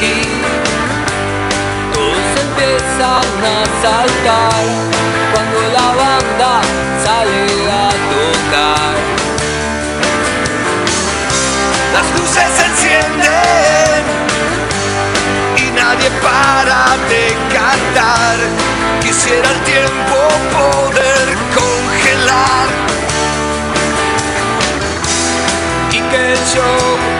y todos empiezan a saltar cuando la banda sale a tocar. Las luces se encienden y nadie para de cantar. Quisiera el tiempo poder congelar y que el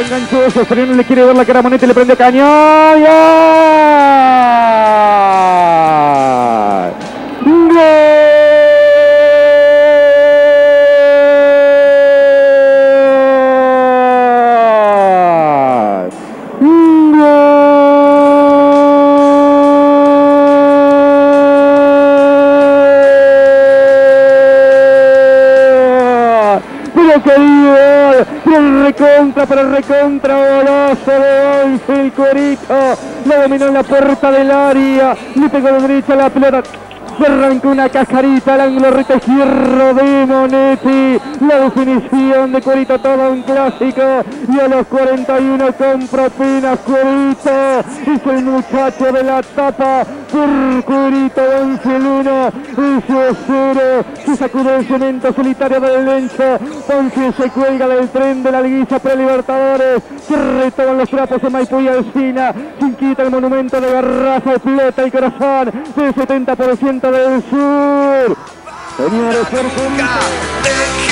enganchoso. Soriano le quiere ver la cara a Monete, le prende cañón. ¡Y golazo de once, el cuerito, lo dominó en la puerta del área, le pegó de derecha la pelota, arrancó una cascarita al ángulo recto de Monetti. La definición de Cuerito, todo un clásico. Y a los 41 con propinas Cuerito. Es el muchacho de la tapa. 11 el 1. Ese 0. Se sacude el cemento solitario del Lencho. Ponce se cuelga del tren de la liguilla pre-libertadores. Se retoman los trapos de Maipú y Alcina. Quita el monumento de Garrafa, explota el corazón del 70% del sur. Señores, por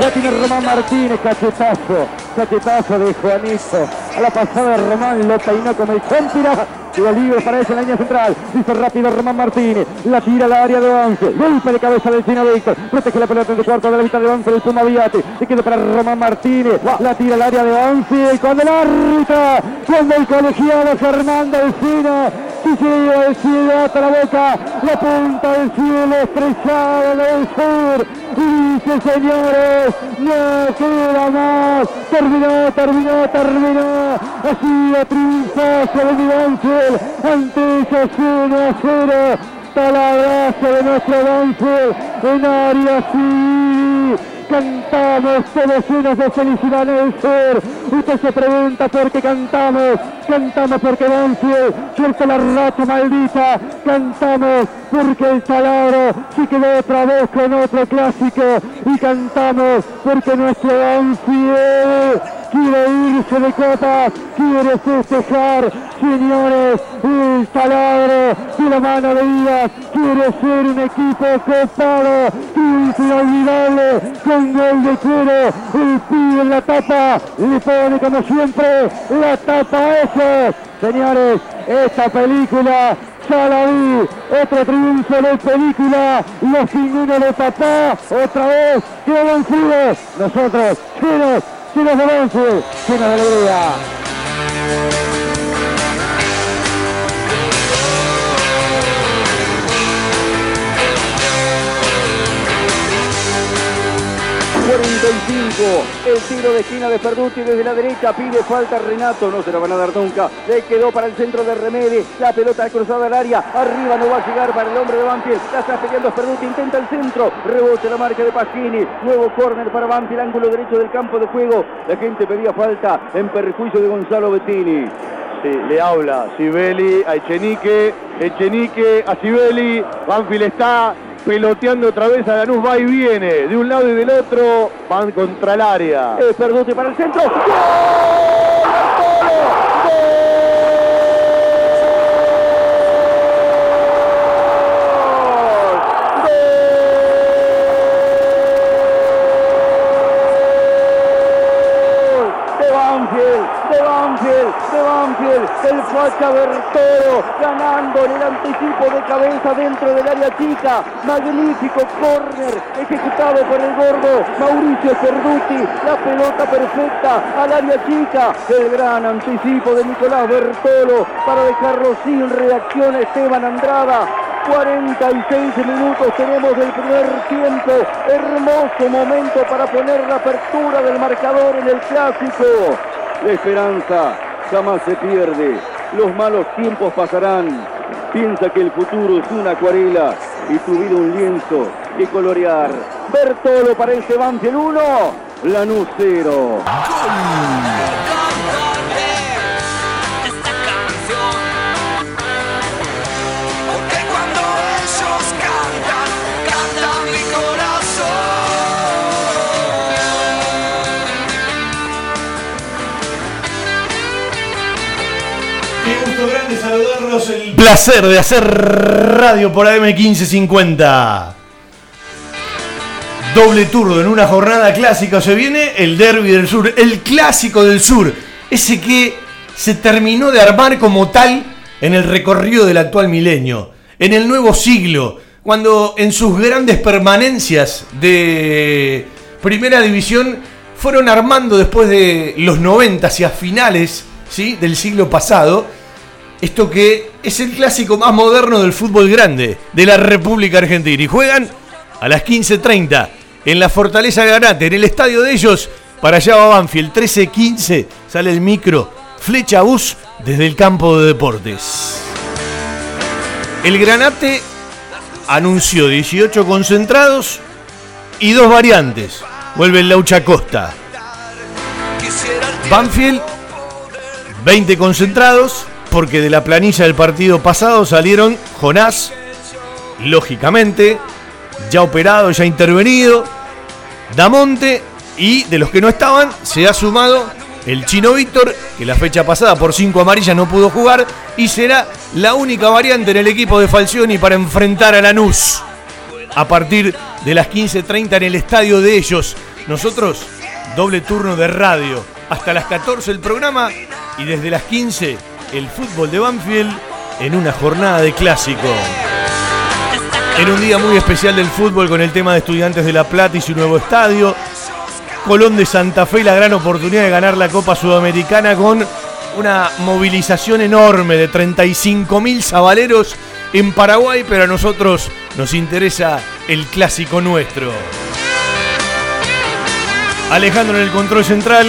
Ya tiene Román Martínez, cachetazo, cachetazo de Juanito. A la pasada Román lo peinó como el Compira. Tiro libre para esa en la línea central. Hizo rápido Román Martínez. La tira al área de Once. Golpe de cabeza del Chino Víctor. Protege la pelota en el cuarto de la mitad de Once del Puma Viate. Se queda para Román Martínez. La tira al área de Once. Y cuando el árbitro, cuando el colegiado Fernando se lleva el cielo hasta la boca, la punta del cielo estrellada del sur. Y dice, señores, no queda más. Terminó, terminó, terminó. Así la triunfó sobre Ángel ante ellos 1 a 0. Palabrazo de nuestro Banfield en área civil. Cantamos todos llenos de felicidad en el sur. Usted se pregunta por qué cantamos. Cantamos porque Banfield suelta la racha maldita. Cantamos porque el taladro se quedó otra vez con otro clásico. Y cantamos porque nuestro Banfield quiere irse de copas, quiere festejar, señores, el taladro de la mano de Díaz, quiere ser un equipo copado, inolvidable, con gol de cuero, el pibe en la tapa, le pone como siempre la tapa a eso. Señores, esta película ya otro triunfo de película, los pingüinos de papá, otra vez, qué vencidos, nosotros, llenos, llenos de avance, llenos de alegría. 45. El tiro de esquina de Ferduti desde la derecha. Pide falta Renato. No se la van a dar nunca. Le quedó para el centro de Remedi. La pelota cruzada al área. Arriba no va a llegar para el hombre de Banfield. La está peleando Ferduti. Intenta el centro. Rebote la marca de Pasquini. Nuevo córner para Banfield. Ángulo derecho del campo de juego. La gente pedía falta en perjuicio de Gonzalo Bettini. Sí, le habla Sibeli a Echenique, Echenique a Sibeli, Banfield está peloteando otra vez a Lanús, va y viene, de un lado y del otro, van contra el área. Es Perduti para el centro. ¡Gol! Banfield, de Banfield, el facha Bertoro ganando en el anticipo de cabeza dentro del área chica, magnífico córner ejecutado por el gordo Mauricio Cerduti, la pelota perfecta al área chica, el gran anticipo de Nicolás Bertolo para dejarlo sin reacción Esteban Andrada, 46 minutos tenemos del primer tiempo. Hermoso momento para poner la apertura del marcador en el clásico. La esperanza jamás se pierde. Los malos tiempos pasarán. Piensa que el futuro es una acuarela y tu vida un lienzo que colorear. Bertolo para el Banfield 1, Lanús 0. Saludarlos. El placer de hacer radio por AM1550. Doble turno en una jornada clásica. Se viene el Derby del Sur, el clásico del Sur. Ese que se terminó de armar como tal en el recorrido del actual milenio. En el nuevo siglo. Cuando en sus grandes permanencias de Primera División fueron armando después de los 90 hacia finales ¿sí? del siglo pasado. Esto que es el clásico más moderno del fútbol grande de la República Argentina. Y juegan a las 15.30 en la Fortaleza Granate, en el estadio de ellos. Para allá va Banfield, 13.15 sale el micro, flecha bus desde el campo de deportes. El Granate anunció 18 concentrados y dos variantes. Vuelve el Laucha Costa. Banfield, 20 concentrados, porque de la planilla del partido pasado salieron Jonás, lógicamente, ya operado, ya intervenido, Damonte y de los que no estaban se ha sumado el chino Víctor, que la fecha pasada por 5 amarillas no pudo jugar y será la única variante en el equipo de Falcioni para enfrentar a Lanús. A partir de las 15.30 en el estadio de ellos, nosotros doble turno de radio. Hasta las 14 el programa y desde las 15 el fútbol de Banfield en una jornada de clásico. En un día muy especial del fútbol con el tema de Estudiantes de La Plata y su nuevo estadio. Colón de Santa Fe y la gran oportunidad de ganar la Copa Sudamericana con una movilización enorme de 35.000 sabaleros en Paraguay, pero a nosotros nos interesa el clásico nuestro. Alejandro en el control central,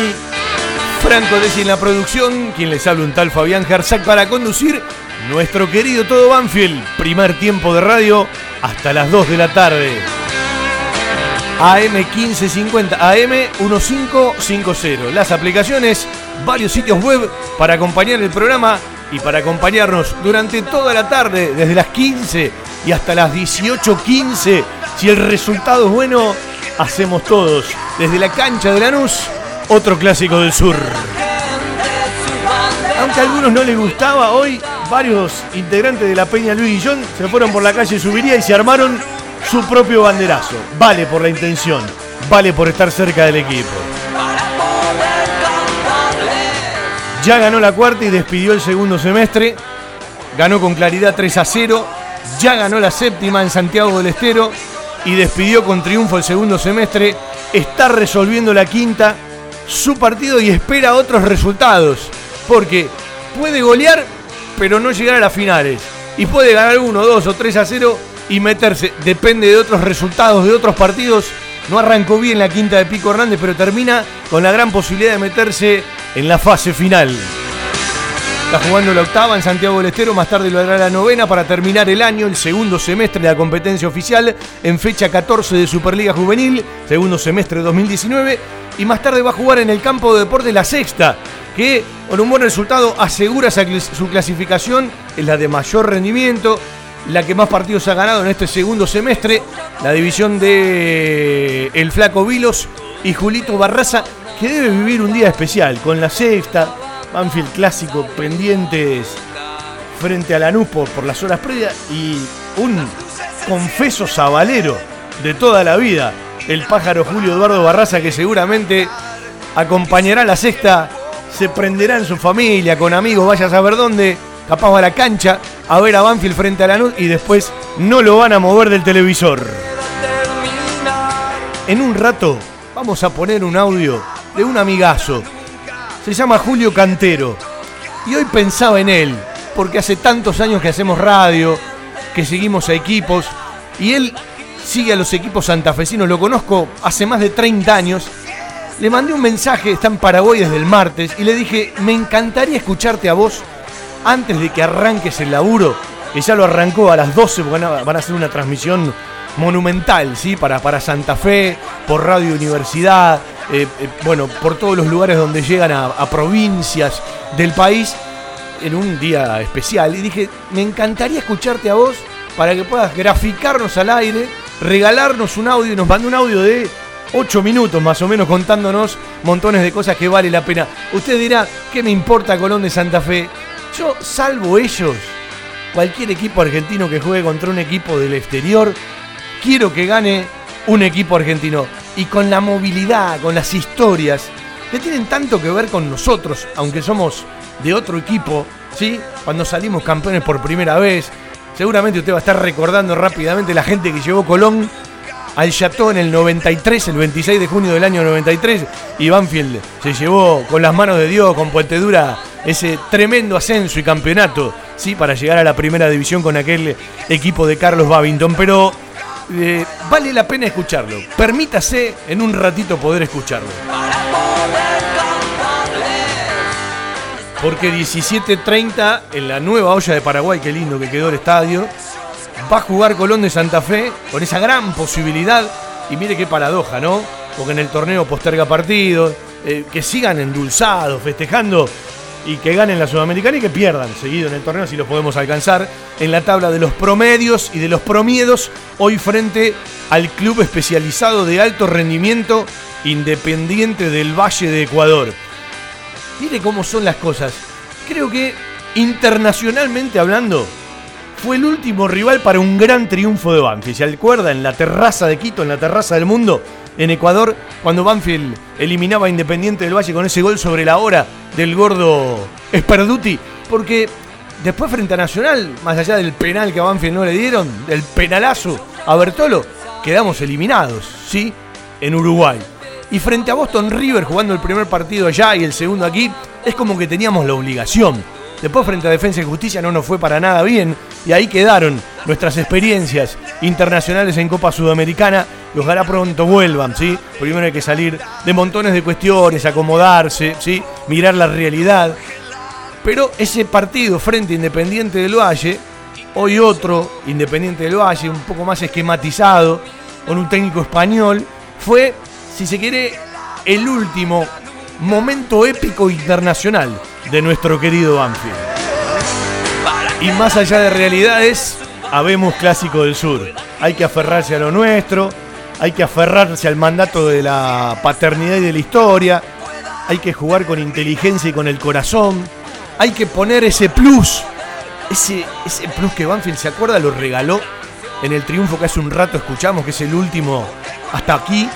Franco Desi en la producción, quien les habla un tal Fabián Gersac para conducir nuestro querido Todo Banfield, primer tiempo de radio hasta las 2 de la tarde. AM 1550, AM 1550. Las aplicaciones, varios sitios web para acompañar el programa y para acompañarnos durante toda la tarde, desde las 15 y hasta las 18.15. Si el resultado es bueno, hacemos todos desde la cancha de Lanús otro clásico del sur. Aunque a algunos no les gustaba, hoy varios integrantes de la Peña Luis Guillón se fueron por la calle Subiría y se armaron su propio banderazo. Vale por la intención, vale por estar cerca del equipo. Ya ganó la cuarta y despidió el segundo semestre. Ganó con claridad 3 a 0. Ya ganó la séptima en Santiago del Estero y despidió con triunfo el segundo semestre. Está resolviendo la quinta su partido y espera otros resultados. Porque puede golear, pero no llegar a las finales. Y puede ganar 1, 2 o 3 a 0 y meterse. Depende de otros resultados de otros partidos. No arrancó bien la quinta de Pico Hernández, pero termina con la gran posibilidad de meterse en la fase final. Está jugando la octava en Santiago del Estero, más tarde lo hará la novena para terminar el año, el segundo semestre de la competencia oficial en fecha 14 de Superliga Juvenil, segundo semestre de 2019, y más tarde va a jugar en el campo de deporte la sexta, que con un buen resultado asegura su clasificación, es la de mayor rendimiento, la que más partidos ha ganado en este segundo semestre, la división de El Flaco Vilos y Julito Barraza, que debe vivir un día especial con la sexta, Banfield clásico pendientes frente a Lanús por, por las horas previas y un confeso sabalero de toda la vida, el pájaro Julio Eduardo Barraza que seguramente acompañará la sexta, se prenderá en su familia, con amigos, vaya a saber dónde, capaz a la cancha a ver a Banfield frente a Lanús y después no lo van a mover del televisor. En un rato vamos a poner un audio de un amigazo. Se llama Julio Cantero. Y hoy pensaba en él, porque hace tantos años que hacemos radio, que seguimos a equipos, y él sigue a los equipos santafesinos, lo conozco hace más de 30 años. Le mandé un mensaje, está en Paraguay desde el martes, y le dije, me encantaría escucharte a vos antes de que arranques el laburo, que ya lo arrancó a las 12, porque van a hacer una transmisión monumental, ¿sí? Para, para Santa Fe, por Radio Universidad, eh, eh, bueno, por todos los lugares donde llegan a, provincias del país en un día especial. Y dije, me encantaría escucharte a vos para que puedas graficarnos al aire, regalarnos un audio. Y nos mandó un audio de 8 minutos más o menos contándonos montones de cosas que vale la pena. Usted dirá, ¿qué me importa Colón de Santa Fe? Yo, salvo ellos, cualquier equipo argentino que juegue contra un equipo del exterior, quiero que gane un equipo argentino. Y con la movilidad, con las historias, que tienen tanto que ver con nosotros, aunque somos de otro equipo, ¿sí? Cuando salimos campeones por primera vez, seguramente usted va a estar recordando rápidamente la gente que llevó Colón al Chateau en el 93, el 26 de junio del año 93, y Banfield se llevó con las manos de Dios, con Puente Dura, ese tremendo ascenso y campeonato, ¿sí? Para llegar a la primera división con aquel equipo de Carlos Babington. Pero eh, vale la pena escucharlo. Permítase en un ratito poder escucharlo. Porque 17.30 en la nueva olla de Paraguay, qué lindo que quedó el estadio, va a jugar Colón de Santa Fe con esa gran posibilidad. Y mire qué paradoja, ¿no? Porque en el torneo posterga partidos, eh, que sigan endulzados, festejando y que ganen la Sudamericana y que pierdan seguido en el torneo si los podemos alcanzar en la tabla de los promedios y de los promiedos hoy frente al club especializado de alto rendimiento independiente del Valle de Ecuador. Mire cómo son las cosas. Creo que internacionalmente hablando fue el último rival para un gran triunfo de Banfield. ¿Se acuerda? En la terraza de Quito, en la terraza del mundo, en Ecuador, cuando Banfield eliminaba a Independiente del Valle con ese gol sobre la hora del gordo Esperduti. Porque después frente a Nacional, más allá del penal que a Banfield no le dieron, del penalazo a Bertolo, quedamos eliminados, ¿sí? En Uruguay. Y frente a Boston River, jugando el primer partido allá y el segundo aquí, es como que teníamos la obligación Después frente a Defensa y Justicia no nos fue para nada bien y ahí quedaron nuestras experiencias internacionales en Copa Sudamericana y ojalá pronto vuelvan, ¿sí? Primero hay que salir de montones de cuestiones, acomodarse, ¿sí? Mirar la realidad. Pero ese partido frente Independiente del Valle, hoy otro Independiente del Valle, un poco más esquematizado, con un técnico español, fue, si se quiere, el último momento épico internacional de nuestro querido Banfield. Y más allá de realidades, habemos clásico del sur. Hay que aferrarse a lo nuestro, hay que aferrarse al mandato de la paternidad y de la historia. hay que jugar con inteligencia y con el corazón, hay que poner ese plus, ese, ese plus que Banfield se acuerda, lo regaló en el triunfo que hace un rato escuchamos, que es el último hasta aquí,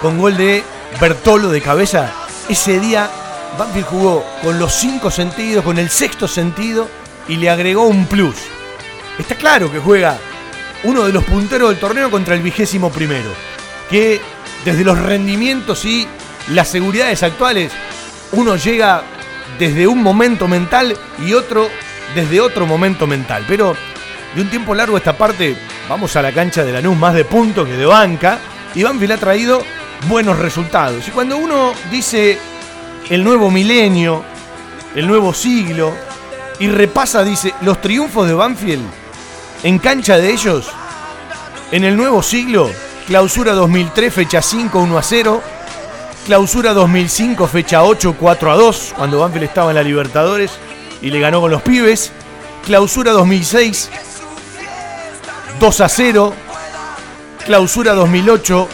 con gol de Bertolo de cabeza. Ese día Banfield jugó con los cinco sentidos, con el sexto sentido y le agregó un plus. Está claro que juega uno de los punteros del torneo contra el vigésimo primero, que desde los rendimientos y las seguridades actuales, uno llega desde un momento mental y otro desde otro momento mental. Pero de un tiempo largo esta parte, vamos a la cancha de Lanús más de punto que de banca, y Banfield ha traído buenos resultados. Y cuando uno dice el nuevo milenio, el nuevo siglo, y repasa, dice, los triunfos de Banfield en cancha de ellos, en el nuevo siglo, clausura 2003, fecha 5, 1 a 0, clausura 2005, fecha 8, 4 a 2, cuando Banfield estaba en la Libertadores y le ganó con los pibes, clausura 2006, 2 a 0, clausura 2008,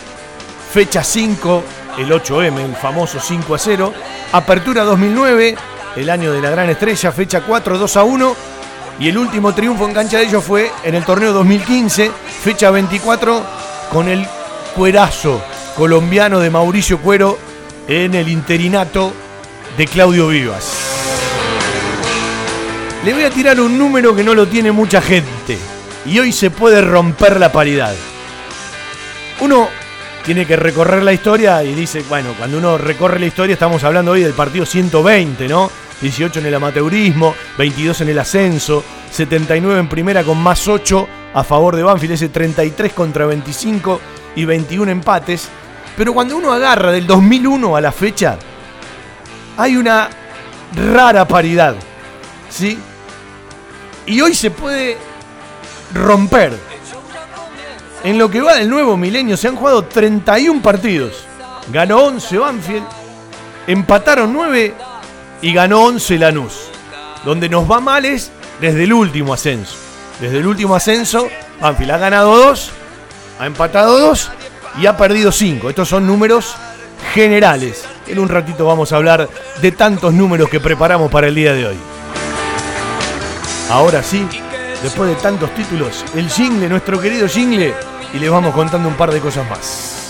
fecha 5, el 8M, el famoso 5 a 0, apertura 2009, el año de la gran estrella, fecha 4, 2 a 1. Y el último triunfo en cancha de ellos fue en el torneo 2015, fecha 24, con el cuerazo colombiano de Mauricio Cuero en el interinato de Claudio Vivas. Le voy a tirar un número que no lo tiene mucha gente. Y hoy se puede romper la paridad. Uno tiene que recorrer la historia y dice, bueno, cuando uno recorre la historia estamos hablando hoy del partido 120, ¿no? 18 en el amateurismo, 22 en el ascenso, 79 en primera con más 8 a favor de Banfield, ese 33 contra 25 y 21 empates. Pero cuando uno agarra del 2001 a la fecha, hay una rara paridad, ¿sí? Y hoy se puede romper en lo que va del nuevo milenio se han jugado 31 partidos. Ganó 11 Banfield, empataron 9 y ganó 11 Lanús. Donde nos va mal es desde el último ascenso. Desde el último ascenso, Banfield ha ganado 2, ha empatado 2 y ha perdido 5. Estos son números generales. En un ratito vamos a hablar de tantos números que preparamos para el día de hoy. Ahora sí, después de tantos títulos, el jingle, nuestro querido jingle, y les vamos contando un par de cosas más.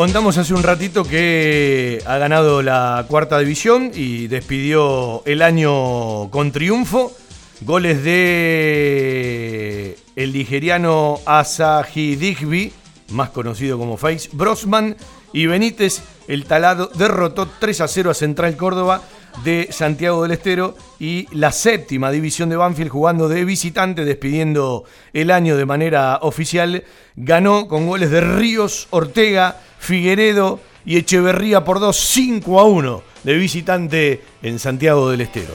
Contamos hace un ratito que ha ganado la cuarta división y despidió el año con triunfo. Goles de el nigeriano Asahi Digby, más conocido como Face Brosman, y Benítez, el talado, derrotó 3 a 0 a Central Córdoba de Santiago del Estero y la séptima división de Banfield jugando de visitante, despidiendo el año de manera oficial, ganó con goles de Ríos, Ortega, Figueredo y Echeverría por 2, 5 a 1 de visitante en Santiago del Estero.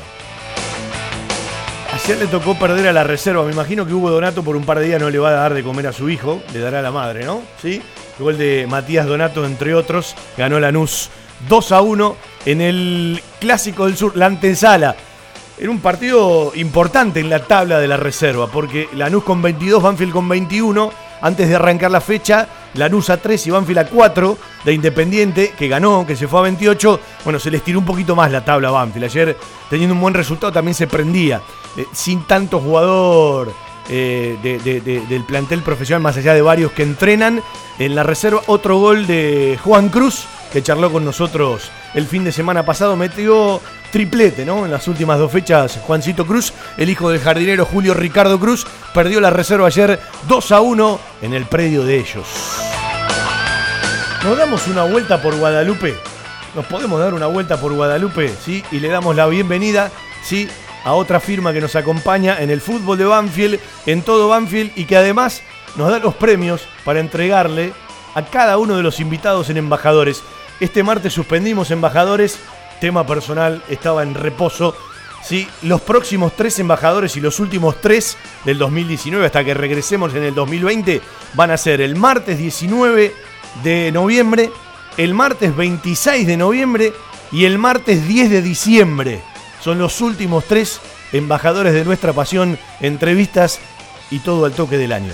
Ayer le tocó perder a la reserva. Me imagino que Hugo Donato por un par de días no le va a dar de comer a su hijo. Le dará a la madre, ¿no? Sí. Gol de Matías Donato, entre otros. Ganó Lanús 2 a 1 en el Clásico del Sur, la antesala. Era un partido importante en la tabla de la reserva, porque Lanús con 22, Banfield con 21. Antes de arrancar la fecha, Lanús a 3 y Banfield a 4 de Independiente, que ganó, que se fue a 28. Bueno, se les tiró un poquito más la tabla a Banfield. Ayer, teniendo un buen resultado, también se prendía. Eh, sin tanto jugador eh, de- de- de- del plantel profesional, más allá de varios que entrenan. En la reserva, otro gol de Juan Cruz, que charló con nosotros el fin de semana pasado. Metió triplete, ¿no? En las últimas dos fechas, Juancito Cruz, el hijo del jardinero Julio Ricardo Cruz, perdió la reserva ayer 2 a 1 en el predio de ellos. Nos damos una vuelta por Guadalupe. Nos podemos dar una vuelta por Guadalupe, ¿sí? Y le damos la bienvenida, ¿sí? A otra firma que nos acompaña en el fútbol de Banfield, en todo Banfield, y que además nos da los premios para entregarle a cada uno de los invitados en embajadores. Este martes suspendimos embajadores, tema personal, estaba en reposo. ¿sí? Los próximos tres embajadores y los últimos tres del 2019 hasta que regresemos en el 2020 van a ser el martes 19 de noviembre, el martes 26 de noviembre y el martes 10 de diciembre. Son los últimos tres embajadores de nuestra pasión, entrevistas y todo al toque del año.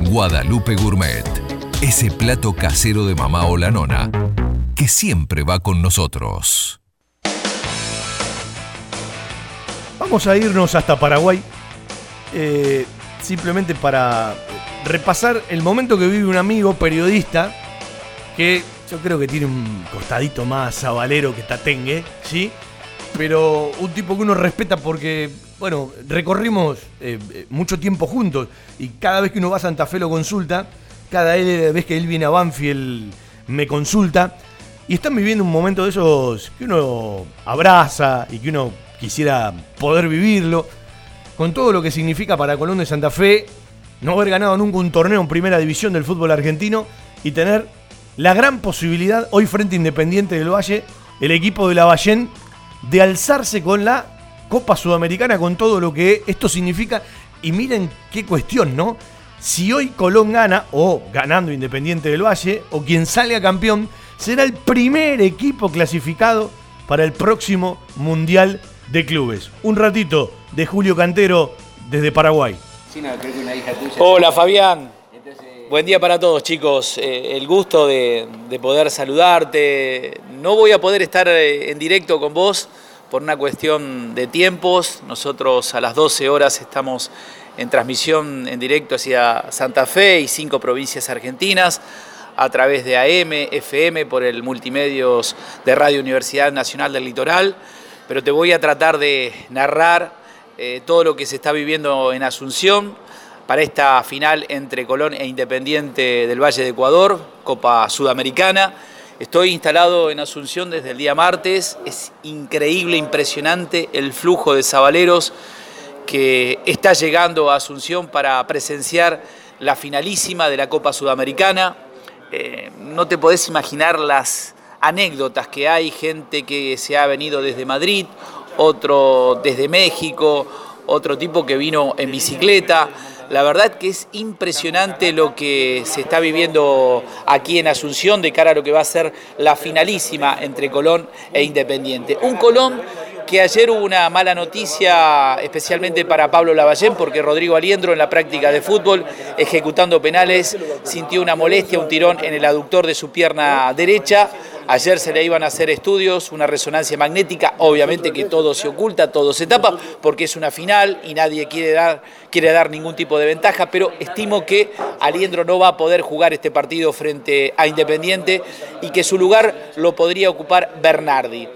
Guadalupe Gourmet. Ese plato casero de mamá o la nona que siempre va con nosotros. Vamos a irnos hasta Paraguay. eh, simplemente para repasar el momento que vive un amigo periodista que yo creo que tiene un costadito más sabalero que Tatengue, ¿sí? Pero un tipo que uno respeta porque, bueno, recorrimos eh, eh, mucho tiempo juntos y cada vez que uno va a Santa Fe lo consulta, cada vez que él viene a Banfield me consulta y están viviendo un momento de esos que uno abraza y que uno quisiera poder vivirlo, con todo lo que significa para Colón de Santa Fe no haber ganado nunca un torneo en primera división del fútbol argentino y tener la gran posibilidad hoy frente a Independiente del Valle, el equipo de la Ballén, de alzarse con la Copa Sudamericana, con todo lo que esto significa. Y miren qué cuestión, ¿no? Si hoy Colón gana, o ganando Independiente del Valle, o quien salga campeón, será el primer equipo clasificado para el próximo Mundial de Clubes. Un ratito de Julio Cantero desde Paraguay. Hola Fabián, buen día para todos chicos, Eh, el gusto de, de poder saludarte. No voy a poder estar eh, en directo con vos por una cuestión de tiempos. Nosotros a las 12 horas estamos en transmisión en directo hacia Santa Fe y cinco provincias argentinas a través de AM, FM, por el multimedios de Radio Universidad Nacional del Litoral, pero te voy a tratar de narrar eh, todo lo que se está viviendo en Asunción para esta final entre Colón e Independiente del Valle de Ecuador, Copa Sudamericana. Estoy instalado en Asunción desde el día martes. Es increíble, impresionante el flujo de sabaleros que está llegando a Asunción para presenciar la finalísima de la Copa Sudamericana. Eh, no te podés imaginar las anécdotas que hay, gente que se ha venido desde Madrid, otro desde México, otro tipo que vino en bicicleta. La verdad que es impresionante lo que se está viviendo aquí en Asunción de cara a lo que va a ser la finalísima entre Colón e Independiente. Un Colón que ayer hubo una mala noticia, especialmente para Pablo Lavallén, porque Rodrigo Aliendro en la práctica de fútbol, ejecutando penales, sintió una molestia, un tirón en el aductor de su pierna derecha. Ayer se le iban a hacer estudios, una resonancia magnética, obviamente que todo se oculta, todo se tapa, porque es una final y nadie quiere dar, quiere dar ningún tipo de ventaja, pero estimo que Aliendro no va a poder jugar este partido frente a Independiente y que su lugar lo podría ocupar Bernardi.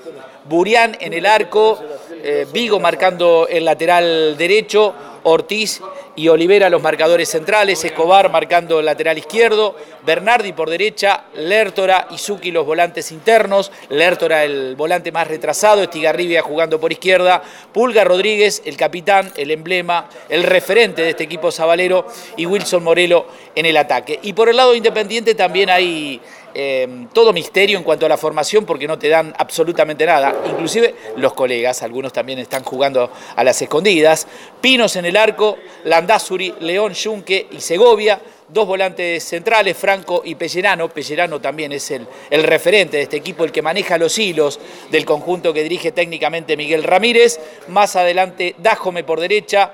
Burián en el arco, eh, Vigo marcando el lateral derecho, Ortiz y Olivera los marcadores centrales, Escobar marcando el lateral izquierdo, Bernardi por derecha, Lertora y Zucchi los volantes internos, Lertora el volante más retrasado, Estigarribia jugando por izquierda, Pulga Rodríguez, el capitán, el emblema, el referente de este equipo sabalero y Wilson Morelo en el ataque. Y por el lado independiente también hay eh, todo misterio en cuanto a la formación porque no te dan absolutamente nada. Inclusive los colegas, algunos también están jugando a las escondidas. Pinos en el arco, Landazuri, León, Yunque y Segovia. Dos volantes centrales, Franco y Pellerano. Pellerano también es el, el referente de este equipo, el que maneja los hilos del conjunto que dirige técnicamente Miguel Ramírez. Más adelante, Dájome por derecha,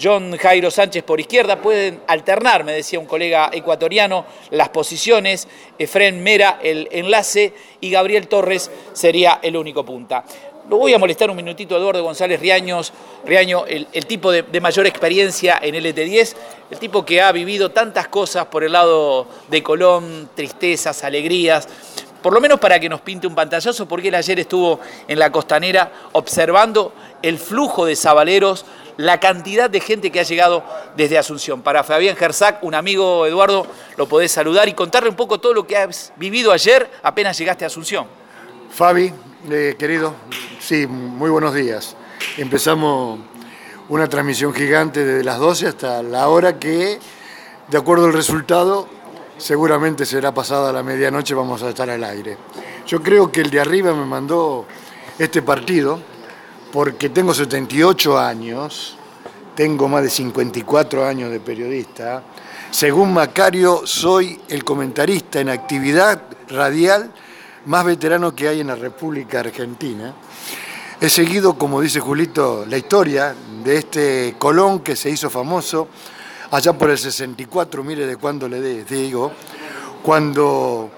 John Jairo Sánchez por izquierda, pueden alternar, me decía un colega ecuatoriano, las posiciones, Efren Mera el enlace. Y Gabriel Torres sería el único punta. Lo voy a molestar un minutito, Eduardo González Riaños, Riaño, el, tipo de, de mayor experiencia en LT10, el tipo que ha vivido tantas cosas por el lado de Colón, tristezas, alegrías, por lo menos para que nos pinte un pantallazo, porque él ayer estuvo en la costanera observando el flujo de sabaleros, la cantidad de gente que ha llegado desde Asunción. Para Fabián Gersac, un amigo Eduardo, lo podés saludar y contarle un poco todo lo que has vivido ayer apenas llegaste a Asunción. Fabi, eh, querido, sí, muy buenos días. Empezamos una transmisión gigante desde las 12 hasta la hora que, de acuerdo al resultado, seguramente será pasada la medianoche, vamos a estar al aire. Yo creo que el de arriba me mandó este partido porque tengo 78 años, tengo más de 54 años de periodista. Según Macario, soy el comentarista en actividad radial más veterano que hay en la República Argentina. He seguido, como dice Julito, la historia de este Colón que se hizo famoso allá por el 64, mire de cuándo le digo, cuando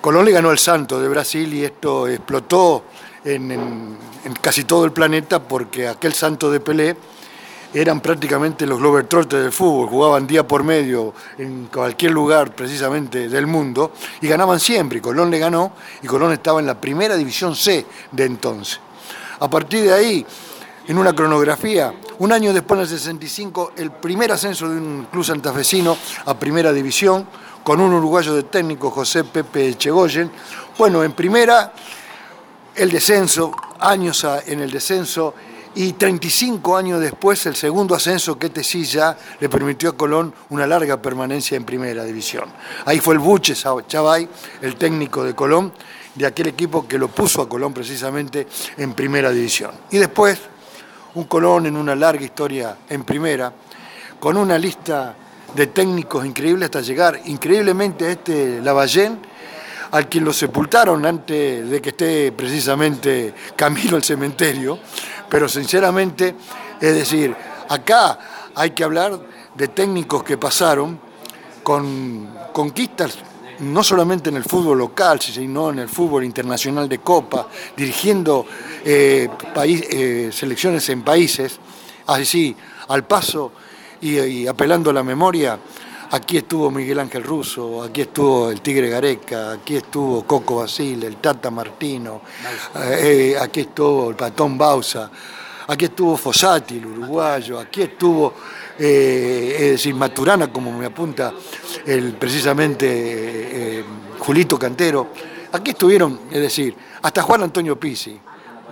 Colón le ganó al Santo de Brasil y esto explotó en, casi todo el planeta porque aquel Santo de Pelé eran prácticamente los Globetrotters del fútbol, jugaban día por medio en cualquier lugar precisamente del mundo y ganaban siempre. Y Colón le ganó y Colón estaba en la primera división C de entonces. A partir de ahí, en una cronografía, un año después, en el 65, el primer ascenso de un club santafesino a primera división, con un uruguayo de técnico, José Pepe Chegoyen. Bueno, en primera, el descenso, años en el descenso, y 35 años después el segundo ascenso que Tesilla le permitió a Colón una larga permanencia en primera división. Ahí fue el Buche Chavay, el técnico de Colón, de aquel equipo que lo puso a Colón precisamente en primera división. Y después un Colón en una larga historia en primera, con una lista de técnicos increíbles hasta llegar increíblemente a este Lavallén, al quien lo sepultaron antes de que esté precisamente camino al cementerio, pero sinceramente, es decir, acá hay que hablar de técnicos que pasaron con conquistas no solamente en el fútbol local, sino en el fútbol internacional de Copa, dirigiendo eh, eh, selecciones en países, así, al paso y, y, apelando a la memoria, aquí estuvo Miguel Ángel Russo, aquí estuvo el Tigre Gareca, aquí estuvo Coco Basile, el Tata Martino, eh, aquí estuvo el Patón Bausa, aquí estuvo Fossati, el uruguayo, aquí estuvo, eh, es decir, Maturana, como me apunta el, precisamente eh, Julito Cantero, aquí estuvieron, es decir, hasta Juan Antonio Pisi.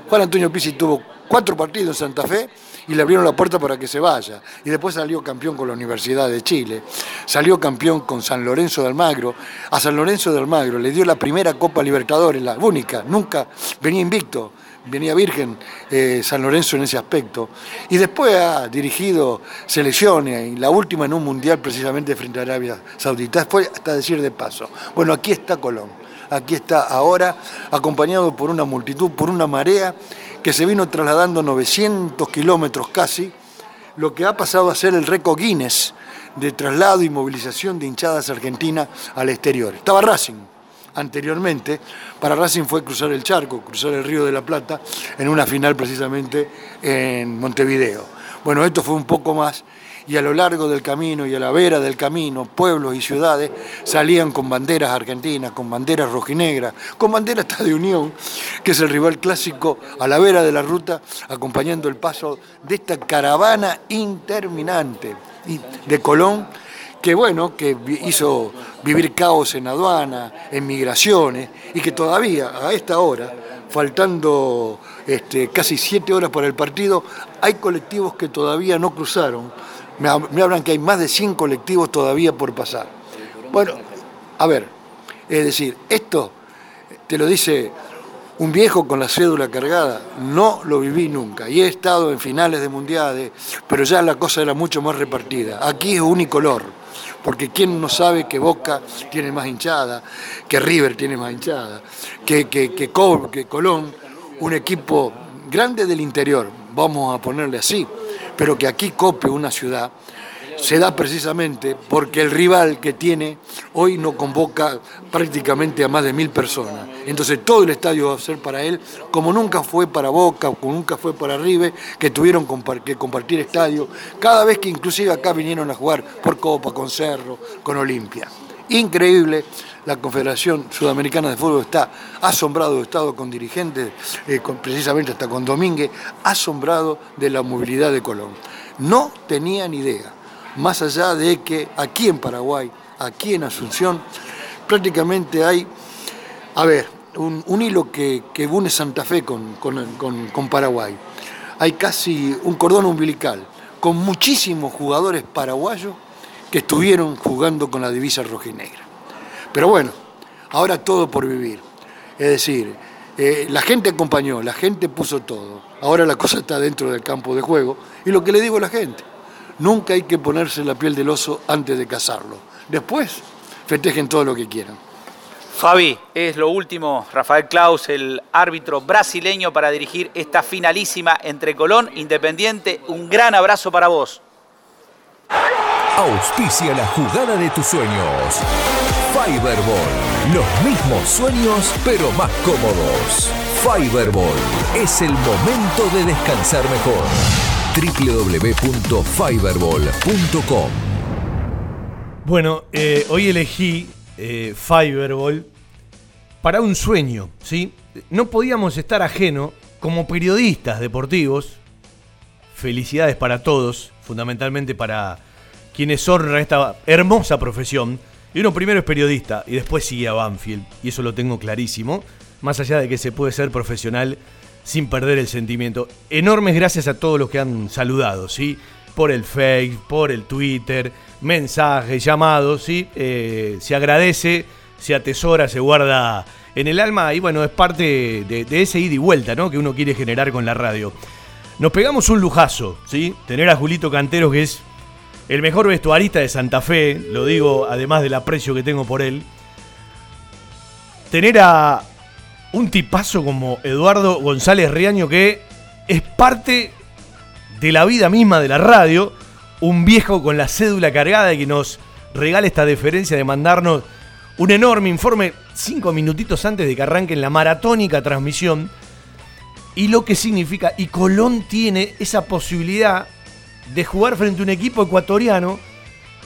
Juan Antonio Pisi tuvo cuatro partidos en Santa Fe y le abrieron la puerta para que se vaya. Y después salió campeón con la Universidad de Chile, salió campeón con San Lorenzo de Almagro. A San Lorenzo de Almagro le dio la primera Copa Libertadores, la única, nunca venía invicto venía virgen eh, San Lorenzo en ese aspecto. Y después ha dirigido selecciones, y la última en un mundial precisamente frente a Arabia Saudita. Fue hasta decir de paso. Bueno, aquí está Colón. Aquí está ahora, acompañado por una multitud, por una marea que se vino trasladando 900 kilómetros casi, lo que ha pasado a ser el récord Guinness de traslado y movilización de hinchadas argentinas al exterior. Estaba Racing anteriormente, para Racing fue cruzar el charco, cruzar el río de la Plata, en una final precisamente en Montevideo. Bueno, esto fue un poco más y a lo largo del camino y a la vera del camino, pueblos y ciudades salían con banderas argentinas, con banderas rojinegras, con banderas de Unión, que es el rival clásico a la vera de la ruta, acompañando el paso de esta caravana interminante de Colón, que bueno, que hizo vivir caos en aduana, en migraciones, y que todavía a esta hora, faltando este, casi siete horas para el partido, hay colectivos que todavía no cruzaron me, hablan que hay más de 100 colectivos todavía por pasar. Bueno, a ver, es decir, esto te lo dice un viejo con la cédula cargada, no lo viví nunca. Y he estado en finales de mundiales, pero ya la cosa era mucho más repartida. Aquí es unicolor, porque ¿quién no sabe que Boca tiene más hinchada, que River tiene más hinchada, que, que, que, que Colón, un equipo grande del interior, vamos a ponerle así, pero que aquí cope una ciudad se da precisamente porque el rival que tiene hoy no convoca prácticamente a más de mil personas. Entonces todo el estadio va a ser para él, como nunca fue para Boca, como nunca fue para River, que tuvieron que compartir estadio, cada vez que inclusive acá vinieron a jugar por Copa, con Cerro, con Olimpia. Increíble, la Confederación Sudamericana de Fútbol está asombrado, estado con dirigentes, eh, precisamente hasta con Domínguez, asombrado de la movilidad de Colón. No tenían idea más allá de que aquí en Paraguay, aquí en Asunción, prácticamente hay, a ver, un, hilo que, une Santa Fe con, Paraguay. Hay casi un cordón umbilical con muchísimos jugadores paraguayos que estuvieron jugando con la divisa rojinegra. Pero bueno, ahora todo por vivir. Es decir, eh, la gente acompañó, la gente puso todo. Ahora la cosa está dentro del campo de juego. Y lo que le digo a la gente, Nunca hay que ponerse la piel del oso antes de cazarlo. Después, festejen todo lo que quieran. Fabi, es lo último. Rafael Klaus, el árbitro brasileño para dirigir esta finalísima entre Colón Independiente. Un gran abrazo para vos. Auspicia la jugada de tus sueños. Fiberball. Los mismos sueños, pero más cómodos. Fiberball. Es el momento de descansar mejor www.fiberball.com. Bueno, eh, hoy elegí eh, Fiberball para un sueño, ¿sí? No podíamos estar ajeno como periodistas deportivos. Felicidades para todos, fundamentalmente para quienes honran esta hermosa profesión. Y uno primero es periodista y después sigue a Banfield, y eso lo tengo clarísimo. Más allá de que se puede ser profesional sin perder el sentimiento. Enormes gracias a todos los que han saludado, ¿sí? Por el Facebook, por el Twitter, mensajes, llamados, ¿sí? Eh, se agradece, se atesora, se guarda en el alma y bueno, es parte de, ese ida y vuelta, ¿no? Que uno quiere generar con la radio. Nos pegamos un lujazo, ¿sí? Tener a Julito Cantero, que es el mejor vestuarista de Santa Fe, lo digo además del aprecio que tengo por él. Tener a, un tipazo como Eduardo González Riaño que es parte de la vida misma de la radio, un viejo con la cédula cargada y que nos regala esta deferencia de mandarnos un enorme informe cinco minutitos antes de que arranque la maratónica transmisión y lo que significa, y Colón tiene esa posibilidad de jugar frente a un equipo ecuatoriano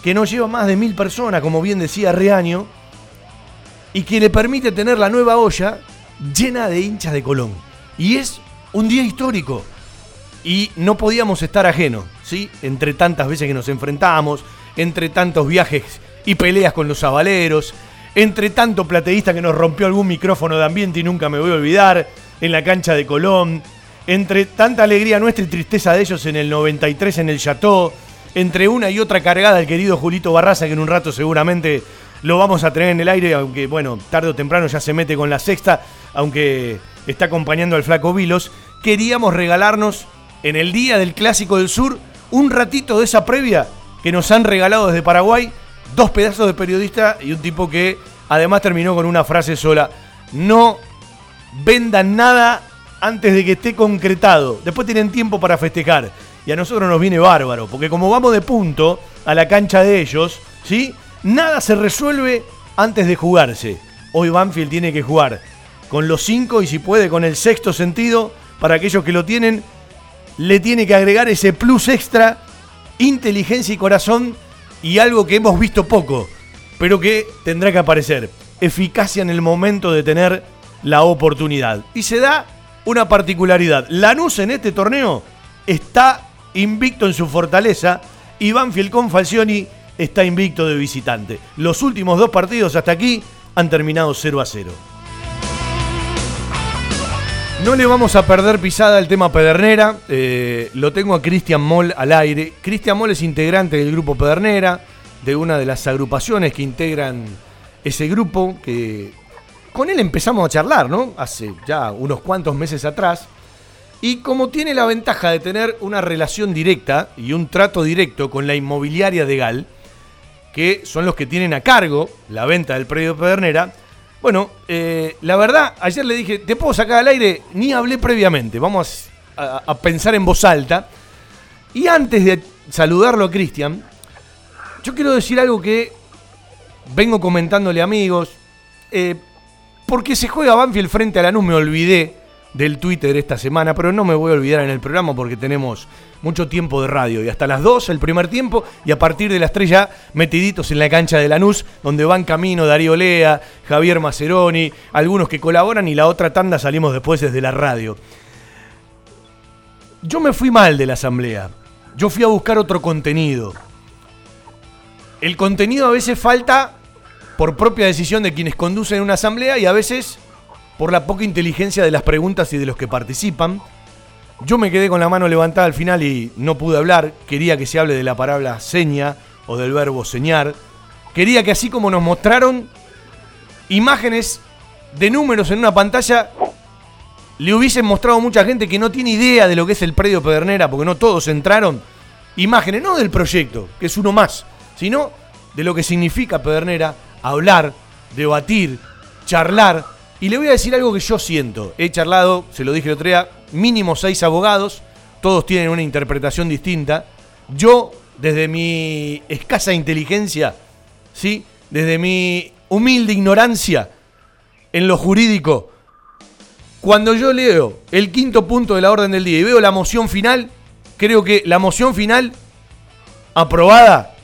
que no lleva más de mil personas, como bien decía Reaño, y que le permite tener la nueva olla llena de hinchas de Colón. Y es un día histórico. Y no podíamos estar ajenos, ¿sí? Entre tantas veces que nos enfrentamos, entre tantos viajes y peleas con los avaleros, entre tanto plateísta que nos rompió algún micrófono de ambiente y nunca me voy a olvidar, en la cancha de Colón, entre tanta alegría nuestra y tristeza de ellos en el 93 en el Chateau, entre una y otra cargada el querido Julito Barraza, que en un rato seguramente lo vamos a tener en el aire, aunque bueno, tarde o temprano ya se mete con la sexta, aunque está acompañando al flaco Vilos. Queríamos regalarnos en el día del Clásico del Sur un ratito de esa previa que nos han regalado desde Paraguay dos pedazos de periodista y un tipo que además terminó con una frase sola. No vendan nada antes de que esté concretado. Después tienen tiempo para festejar. Y a nosotros nos viene bárbaro, porque como vamos de punto a la cancha de ellos, ¿sí? Nada se resuelve antes de jugarse. Hoy Banfield tiene que jugar con los cinco y si puede con el sexto sentido, para aquellos que lo tienen, le tiene que agregar ese plus extra, inteligencia y corazón y algo que hemos visto poco, pero que tendrá que aparecer, eficacia en el momento de tener la oportunidad. Y se da una particularidad. Lanús en este torneo está invicto en su fortaleza y Banfield con Falcioni está invicto de visitante. Los últimos dos partidos hasta aquí han terminado 0 a 0. No le vamos a perder pisada al tema Pedernera. Eh, lo tengo a Cristian Moll al aire. Cristian Moll es integrante del grupo Pedernera, de una de las agrupaciones que integran ese grupo, que con él empezamos a charlar, ¿no? Hace ya unos cuantos meses atrás. Y como tiene la ventaja de tener una relación directa y un trato directo con la inmobiliaria de Gal, que son los que tienen a cargo la venta del predio Pedernera. Bueno, eh, la verdad, ayer le dije, ¿te puedo sacar al aire? Ni hablé previamente, vamos a, pensar en voz alta. Y antes de saludarlo a Cristian, yo quiero decir algo que vengo comentándole amigos. eh, porque se juega Banfield frente a Lanús, me olvidé del Twitter esta semana, pero no me voy a olvidar en el programa porque tenemos mucho tiempo de radio. Y hasta las 2 el primer tiempo, y a partir de las 3 ya metiditos en la cancha de Lanús, donde van camino Darío Lea, Javier Maceroni, algunos que colaboran, y la otra tanda salimos después desde la radio. Yo me fui mal de la asamblea. Yo fui a buscar otro contenido. El contenido a veces falta por propia decisión de quienes conducen una asamblea y a veces por la poca inteligencia de las preguntas y de los que participan. Yo me quedé con la mano levantada al final y no pude hablar. Quería que se hable de la palabra seña o del verbo señar. Quería que así como nos mostraron imágenes de números en una pantalla, le hubiesen mostrado mucha gente que no tiene idea de lo que es el predio Pedernera, porque no todos entraron, imágenes, no del proyecto, que es uno más, sino de lo que significa Pedernera, hablar, debatir, charlar. Y le voy a decir algo que yo siento. He charlado, se lo dije el otro mínimo seis abogados, todos tienen una interpretación distinta. Yo, desde mi escasa inteligencia, ¿sí? desde mi humilde ignorancia en lo jurídico, cuando yo leo el quinto punto de la orden del día y veo la moción final, creo que la moción final aprobada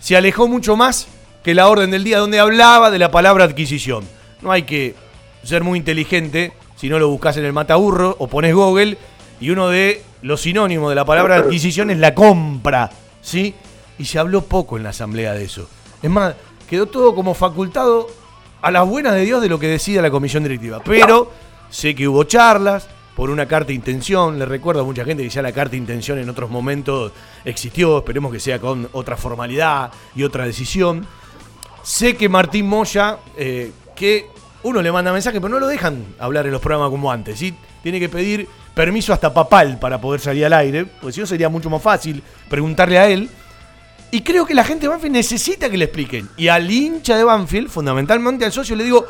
se alejó mucho más que la orden del día donde hablaba de la palabra adquisición. No hay que ser muy inteligente si no lo buscas en el mataburro o pones Google y uno de los sinónimos de la palabra adquisición es la compra, ¿sí? Y se habló poco en la asamblea de eso. Es más, quedó todo como facultado a las buenas de Dios de lo que decida la comisión directiva. Pero sé que hubo charlas por una carta de intención. Le recuerdo a mucha gente que ya la carta de intención en otros momentos existió. Esperemos que sea con otra formalidad y otra decisión. Sé que Martín Moya, eh, que uno le manda mensaje, pero no lo dejan hablar en los programas como antes. ¿sí? Tiene que pedir permiso hasta papal para poder salir al aire, porque si no sería mucho más fácil preguntarle a él. Y creo que la gente de Banfield necesita que le expliquen. Y al hincha de Banfield, fundamentalmente al socio, le digo,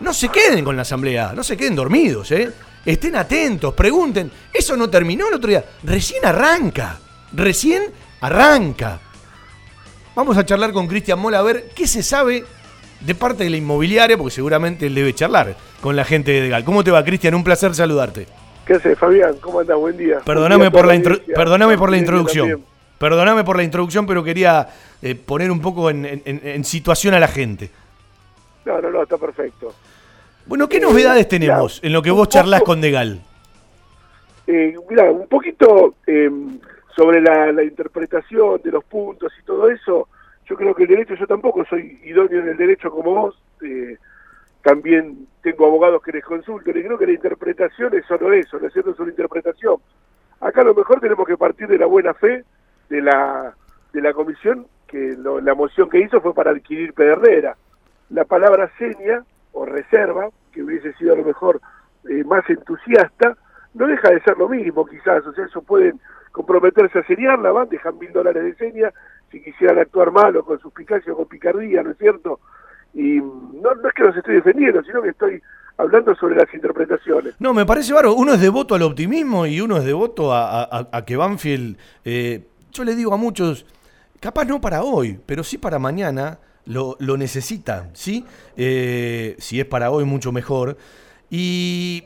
no se queden con la asamblea, no se queden dormidos, ¿eh? Estén atentos, pregunten. Eso no terminó el otro día. Recién arranca. Recién arranca. Vamos a charlar con Cristian Mola a ver qué se sabe de parte de la inmobiliaria, porque seguramente él debe charlar con la gente de Degal. ¿Cómo te va, Cristian? Un placer saludarte. ¿Qué haces, Fabián? ¿Cómo andas? Buen día. Perdóname por la, intro- perdóname por la introducción. también. Perdóname por la introducción, pero quería eh, poner un poco en, en- en situación a la gente. No, no, no, está perfecto. Bueno, ¿qué Eh, novedades tenemos en lo que vos charlas con Degal? Eh, mira, un poquito eh, sobre la, la interpretación de los puntos y todo eso. Yo creo que el derecho, yo tampoco soy idóneo en el derecho como vos. eh, también tengo abogados que les consultan y creo que la interpretación es solo eso, ¿no es cierto? Es una interpretación. Acá a lo mejor tenemos que partir de la buena fe de la, de la comisión, que lo- la moción que hizo fue para adquirir Pedernera. La palabra seña o reserva, que hubiese sido a lo mejor eh, más entusiasta, no deja de ser lo mismo quizás, o sea, eso pueden comprometerse a señarla, van, dejan mil dólares de seña, si quisieran actuar mal o con suspicacia o con picardía, ¿no es cierto? Y no, es que los estoy defendiendo, sino que estoy hablando sobre las interpretaciones. No, me parece bárbaro. Uno es devoto al optimismo y uno es devoto a, a- a que Banfield. eh, yo le digo a muchos, capaz no para hoy, pero sí para mañana, lo, lo necesita, ¿sí? Eh, si es para hoy, mucho mejor. Y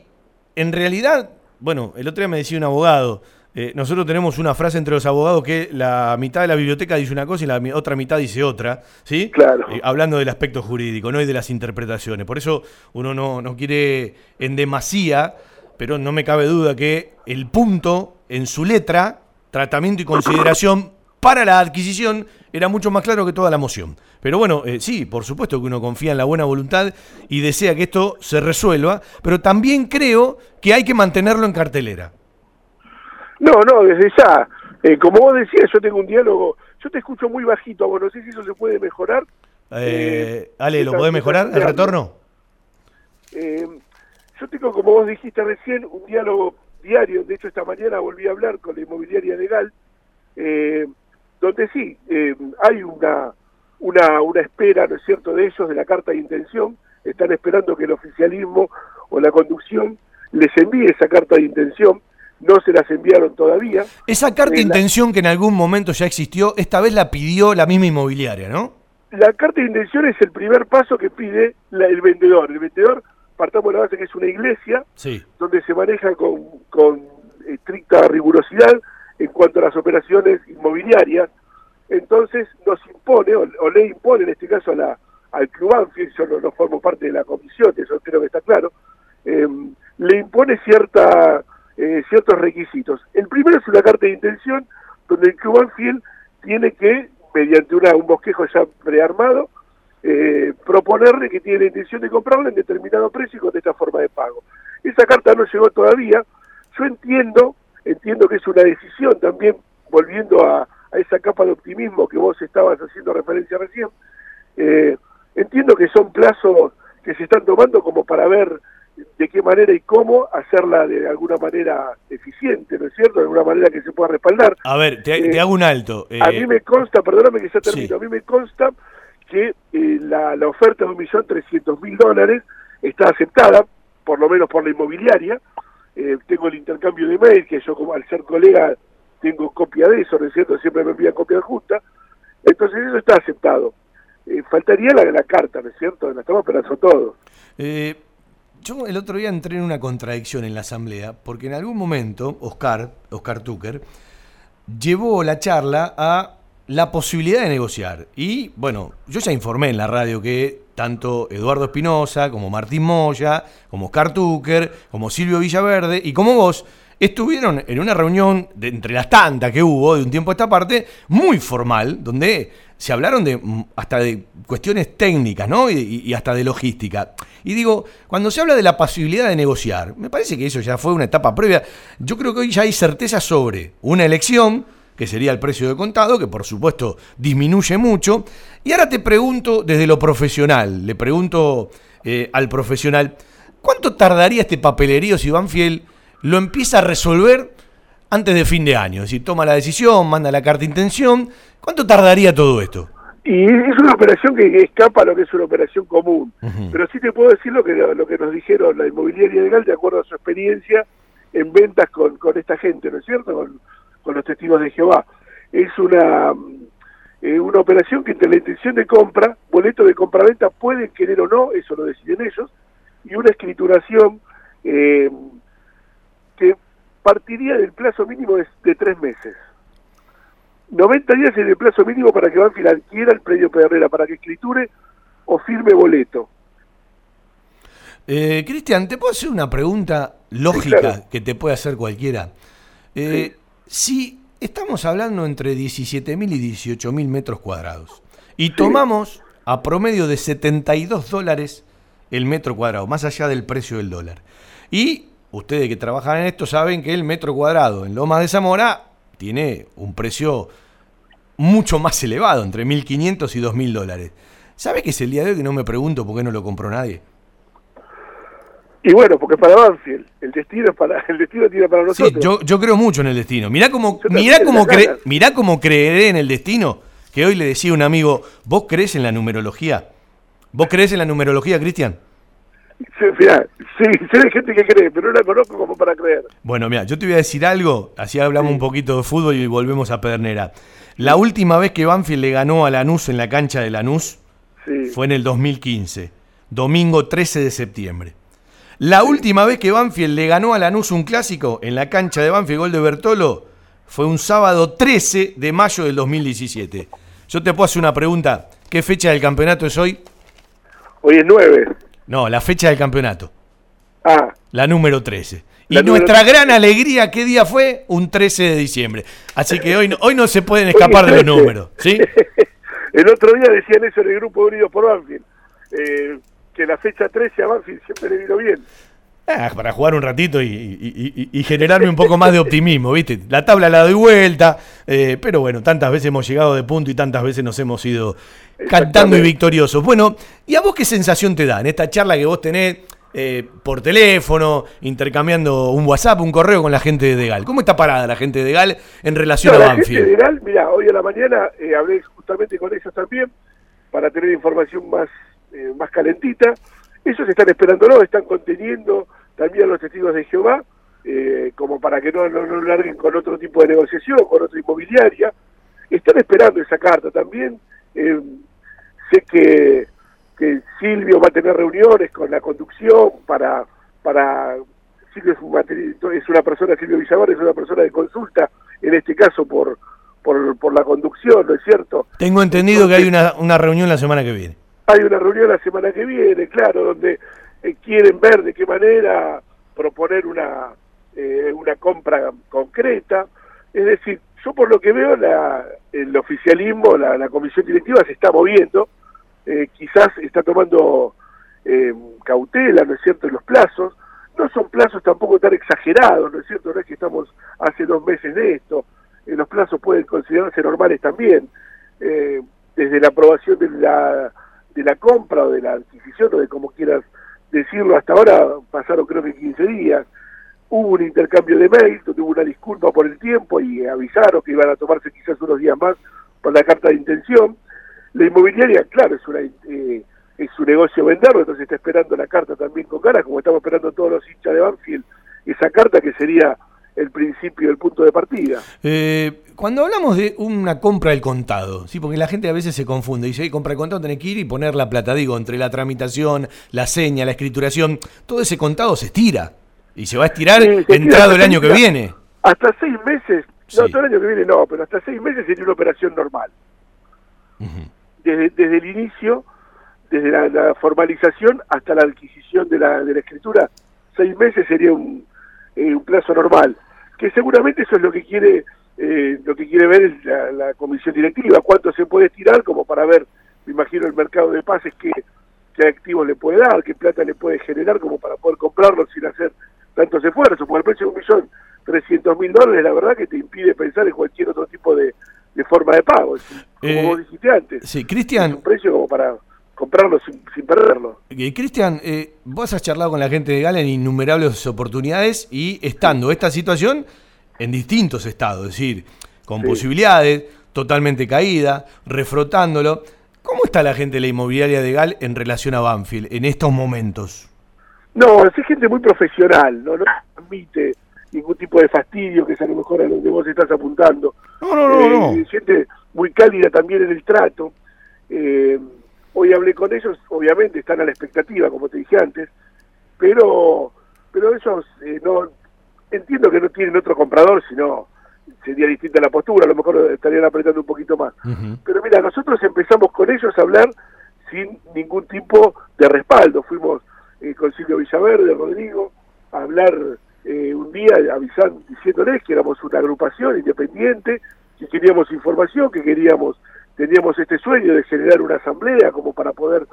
en realidad, bueno, el otro día me decía un abogado. Eh, nosotros tenemos una frase entre los abogados que la mitad de la biblioteca dice una cosa y la otra mitad dice otra, ¿sí? Claro. Eh, hablando del aspecto jurídico, no y de las interpretaciones. Por eso uno no, no quiere en demasía, pero no me cabe duda que el punto en su letra, tratamiento y consideración para la adquisición, era mucho más claro que toda la moción. Pero bueno, eh, sí, por supuesto que uno confía en la buena voluntad y desea que esto se resuelva, pero también creo que hay que mantenerlo en cartelera. No, no, desde ya. Eh, como vos decías, yo tengo un diálogo, yo te escucho muy bajito, vos no sé si eso se puede mejorar. Eh, Ale, ¿lo podés mejorar el retorno? Eh, yo tengo, como vos dijiste recién, un diálogo diario. De hecho, esta mañana volví a hablar con la inmobiliaria legal, eh, donde sí, eh, hay una, una, una espera, ¿no es cierto?, de ellos, de la carta de intención. Están esperando que el oficialismo o la conducción les envíe esa carta de intención. No se las enviaron todavía. Esa carta de Eh, la- intención que en algún momento ya existió, esta vez la pidió la misma inmobiliaria, ¿no? La carta de intención es el primer paso que pide la- el vendedor. El vendedor, partamos de la base que es una iglesia, Sí. donde se maneja con, con estricta rigurosidad en cuanto a las operaciones inmobiliarias. Entonces nos impone, o, o le impone en este caso a la, al Club Anfield, yo no, no formo parte de la comisión, eso creo que está claro, eh, le impone cierta, eh, ciertos requisitos. El primero es una carta de intención donde el Club Anfield tiene que, mediante un bosquejo ya prearmado, eh, proponerle que tiene la intención de comprarla en determinado precio y con esta forma de pago. Esa carta no llegó todavía. Yo entiendo, entiendo que es una decisión también, volviendo a, a esa capa de optimismo que vos estabas haciendo referencia recién, eh, entiendo que son plazos que se están tomando como para ver de qué manera y cómo hacerla de alguna manera eficiente, ¿no es cierto? De alguna manera que se pueda respaldar. A ver, te, Eh, te hago un alto. A eh, mí me consta, perdóname que ya termino, Sí. a mí me consta que eh, la, la oferta de un millón trescientos mil dólares está aceptada, por lo menos por la inmobiliaria. Eh, tengo el intercambio de mail, que yo como al ser colega tengo copia de eso, ¿no es cierto? Siempre me envían copia justa. Entonces eso está aceptado. Eh, faltaría la de la carta, ¿no es cierto? La estamos esperando todos. Eh, yo el otro día entré en una contradicción en la asamblea, porque en algún momento Oscar, Oscar Tucker, llevó la charla a la posibilidad de negociar. Y bueno, yo ya informé en la radio que tanto Eduardo Espinosa, como Martín Moya, como Oscar Tucker, como Silvio Villaverde y como vos, estuvieron en una reunión entre las tantas que hubo de un tiempo a esta parte, muy formal, donde se hablaron de mm, hasta de cuestiones técnicas, ¿no? Y hasta de logística. Y digo, cuando se habla de la posibilidad de negociar, me parece que eso ya fue una etapa previa. Yo creo que hoy ya hay certeza sobre una elección, que sería el precio de contado, que por supuesto disminuye mucho. Y ahora te pregunto desde lo profesional, le pregunto eh, al profesional, ¿cuánto tardaría este papelerío si Banfield lo empieza a resolver antes de fin de año? Es decir, toma la decisión, manda la carta de intención. ¿Cuánto tardaría todo esto? Y es una operación que escapa a lo que es una operación común. Pero sí te puedo decir lo que, lo que nos dijeron la inmobiliaria legal de acuerdo a su experiencia en ventas con, con esta gente, ¿no es cierto? Con, con los testigos de Jehová. Es una, eh, una operación que entre la intención de compra, boleto de compra-venta pueden querer o no, eso lo deciden ellos, y una escrituración eh, que partiría del plazo mínimo de, de tres meses. 90 días es el plazo mínimo para que Banfield adquiera el predio Pedernera, para que escriture o firme boleto. Eh, Cristian, ¿te puedo hacer una pregunta lógica claro. que te puede hacer cualquiera? Eh, Si estamos hablando entre 17.000 y 18.000 metros cuadrados y tomamos a promedio de 72 dólares el metro cuadrado, más allá del precio del dólar, y ustedes que trabajan en esto saben que el metro cuadrado en Lomas de Zamora tiene un precio mucho más elevado, entre 1.500 y 2.000 dólares. ¿Sabe que es el día de hoy que no me pregunto por qué no lo compró nadie? Y bueno, porque para Banfield, el destino es para el destino tiene para Sí, nosotros. yo, yo creo mucho en el destino. Mirá cómo, mirá cómo, cre- mirá cómo creeré en el destino. Que hoy le decía un amigo, ¿vos crees en la numerología? ¿Vos crees en la numerología, Cristian? Sí, mirá, sí, sé de gente que cree, pero no la conozco como para creer. Bueno, mira, yo te voy a decir algo, así hablamos un poquito de fútbol y volvemos a Pedernera. La última vez que Banfield le ganó a Lanús en la cancha de Lanús Sí. fue en el 2015, domingo 13 de septiembre. La última vez que Banfield le ganó a Lanús un clásico en la cancha de Banfield, gol de Bertolo, fue un sábado 13 de mayo del 2017. Yo te puedo hacer una pregunta, ¿qué fecha del campeonato es hoy? Hoy es 9. No, la fecha del campeonato. Ah, La número 13. Y número nuestra 13. gran alegría, ¿qué día fue? Un 13 de diciembre. Así que hoy no, hoy no se pueden escapar de los 13. números. ¿sí? el otro día decían eso en el grupo Unidos por Banfield, eh, que la fecha 13 a Banfield siempre le vino bien. Ah, para jugar un ratito y, y- y- y generarme un poco más de optimismo, ¿viste? La tabla la doy vuelta, eh, pero bueno, tantas veces hemos llegado de punto y tantas veces nos hemos ido cantando y victoriosos. Bueno, ¿y a vos qué sensación te da en esta charla que vos tenés eh, por teléfono, intercambiando un WhatsApp, un correo con la gente de Degal? ¿Cómo está parada la gente de Degal en relación No, a la gente Banfield? de Gal, mira, hoy a la mañana eh, hablé justamente con ellos también para tener información más, eh, más calentita. Ellos están esperándolo, están conteniendo también a los testigos de Jehová eh, como para que no, no, no larguen con otro tipo de negociación, con otra inmobiliaria. Están esperando esa carta también. Eh, sé que, que Silvio va a tener reuniones con la conducción para... para Silvio es, un es una persona, Silvio Villavar es una persona de consulta, en este caso por, por, por la conducción, ¿no es cierto? Tengo entendido que hay una, una reunión la semana que viene. Hay una reunión la semana que viene, claro, donde eh, quieren ver de qué manera proponer una, eh, una compra concreta. Es decir, yo por lo que veo, la, el oficialismo, la, comisión directiva se está moviendo, eh, quizás está tomando eh, cautela, ¿no es cierto?, en los plazos. No son plazos tampoco tan exagerados, ¿no es cierto? No es que estamos hace dos meses de esto. Eh, los plazos pueden considerarse normales también. Desde la aprobación de la, de la compra o de la adquisición, o de como quieras decirlo, hasta ahora pasaron creo que 15 días. Hubo un intercambio de mails, donde hubo una disculpa por el tiempo y avisaron que iban a tomarse quizás unos días más por la carta de intención. La inmobiliaria, claro, es una eh, es su negocio venderlo, entonces está esperando la carta también con ganas, como estamos esperando todos los hinchas de Banfield, esa carta que sería el principio, el punto de partida. Eh, cuando hablamos de una compra del contado, sí, porque la gente a veces se confunde, dice, "Ey, compra el contado, tenés que ir y poner la plata, digo, entre la tramitación, la seña, la escrituración, todo ese contado se estira y se va a estirar Sí, entrado el año que viene. Hasta seis meses, no, todo el año que viene no, pero hasta seis meses sería una operación normal. desde, desde el inicio, desde la, la formalización hasta la adquisición de la, de la escritura, seis meses sería un, eh, un plazo normal. Que seguramente eso es lo que quiere eh, lo que quiere ver es la, la comisión directiva, cuánto se puede estirar como para ver, me imagino, el mercado de pases qué, qué activos le puede dar, qué plata le puede generar como para poder comprarlo sin hacer tantos esfuerzos, porque el precio de un millón trescientos mil dólares, la verdad que te impide pensar en cualquier otro tipo de, de forma de pago, como Eh, vos dijiste antes. Sí, Cristian, un precio como para comprarlo sin, sin perderlo. Cristian, eh, vos has charlado con la gente de Gala en innumerables oportunidades y estando esta situación en distintos estados, es decir, con Sí. posibilidades, totalmente caída, refrotándolo. ¿Cómo está la gente de la inmobiliaria de Gal en relación a Banfield en estos momentos? No, es gente muy profesional, no, no transmite ningún tipo de fastidio, que es a lo mejor a donde vos estás apuntando. No, no, no, no. Eh, Gente muy cálida también en el trato. Eh, hoy hablé con ellos, obviamente están a la expectativa, como te dije antes, pero pero ellos eh, no entiendo que no tienen otro comprador, sino sería distinta la postura, a lo mejor estarían apretando un poquito más. Pero mira, nosotros empezamos con ellos a hablar sin ningún tipo de respaldo. Fuimos eh, con Silvio Villaverde, Rodrigo, a hablar eh, un día avisando, diciéndoles que éramos una agrupación independiente, que queríamos información, que queríamos, teníamos este sueño de generar una asamblea como para poder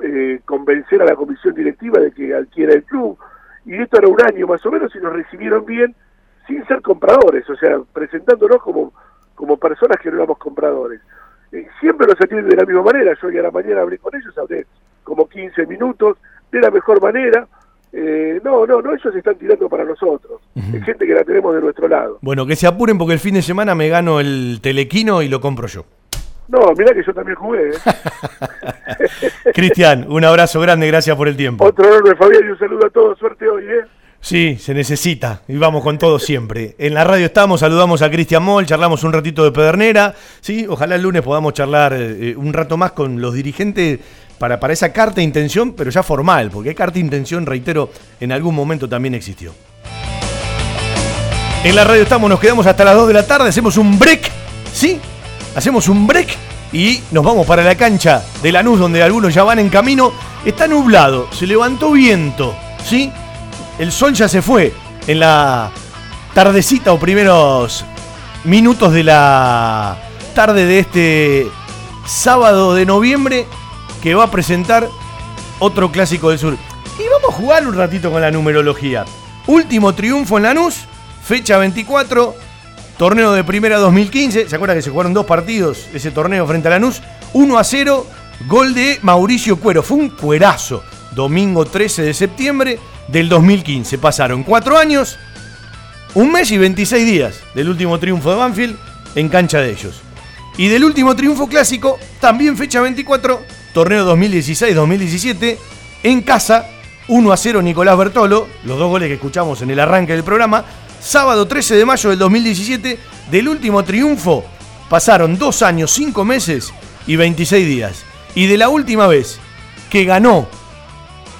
eh, convencer a la comisión directiva de que adquiera el club. Y esto era un año más o menos y nos recibieron bien sin ser compradores, o sea, presentándonos como, como personas que no éramos compradores. Eh, siempre nos atienden de la misma manera, yo hoy a la mañana hablé con ellos, hablé como 15 minutos, de la mejor manera. Eh, no, no, no, ellos están tirando para nosotros. Es gente que la tenemos de nuestro lado. Bueno, que se apuren porque el fin de semana me gano el telequino y lo compro yo. No, mirá que yo también jugué. ¿eh? Cristian, un abrazo grande, gracias por el tiempo. Otro enorme, Fabián, y un saludo a todos. Suerte hoy, ¿eh? Sí, se necesita. Y vamos con todo siempre. En la radio estamos, saludamos a Cristian Moll, charlamos un ratito de Pedernera. Sí, ojalá el lunes podamos charlar eh, un rato más con los dirigentes para, para esa carta de intención, pero ya formal, porque carta de intención, reitero, en algún momento también existió. En la radio estamos, nos quedamos hasta las 2 de la tarde, hacemos un break, ¿sí? Hacemos un break y nos vamos para la cancha de Lanús, donde algunos ya van en camino. Está nublado, se levantó viento, ¿sí? El sol ya se fue en la tardecita o primeros minutos de la tarde de este sábado de noviembre que va a presentar otro clásico del sur. Y vamos a jugar un ratito con la numerología. Último triunfo en Lanús, fecha 24, torneo de primera 2015. ¿Se acuerdan que se jugaron dos partidos ese torneo frente a Lanús? 1 a 0, gol de Mauricio Cuero. Fue un cuerazo. Domingo 13 de septiembre del 2015. Pasaron cuatro años, un mes y 26 días del último triunfo de Banfield en cancha de ellos. Y del último triunfo clásico, también fecha 24, torneo 2016-2017, en casa 1 a 0 Nicolás Bertolo, los dos goles que escuchamos en el arranque del programa. Sábado 13 de mayo del 2017, del último triunfo, pasaron dos años, cinco meses y 26 días. Y de la última vez que ganó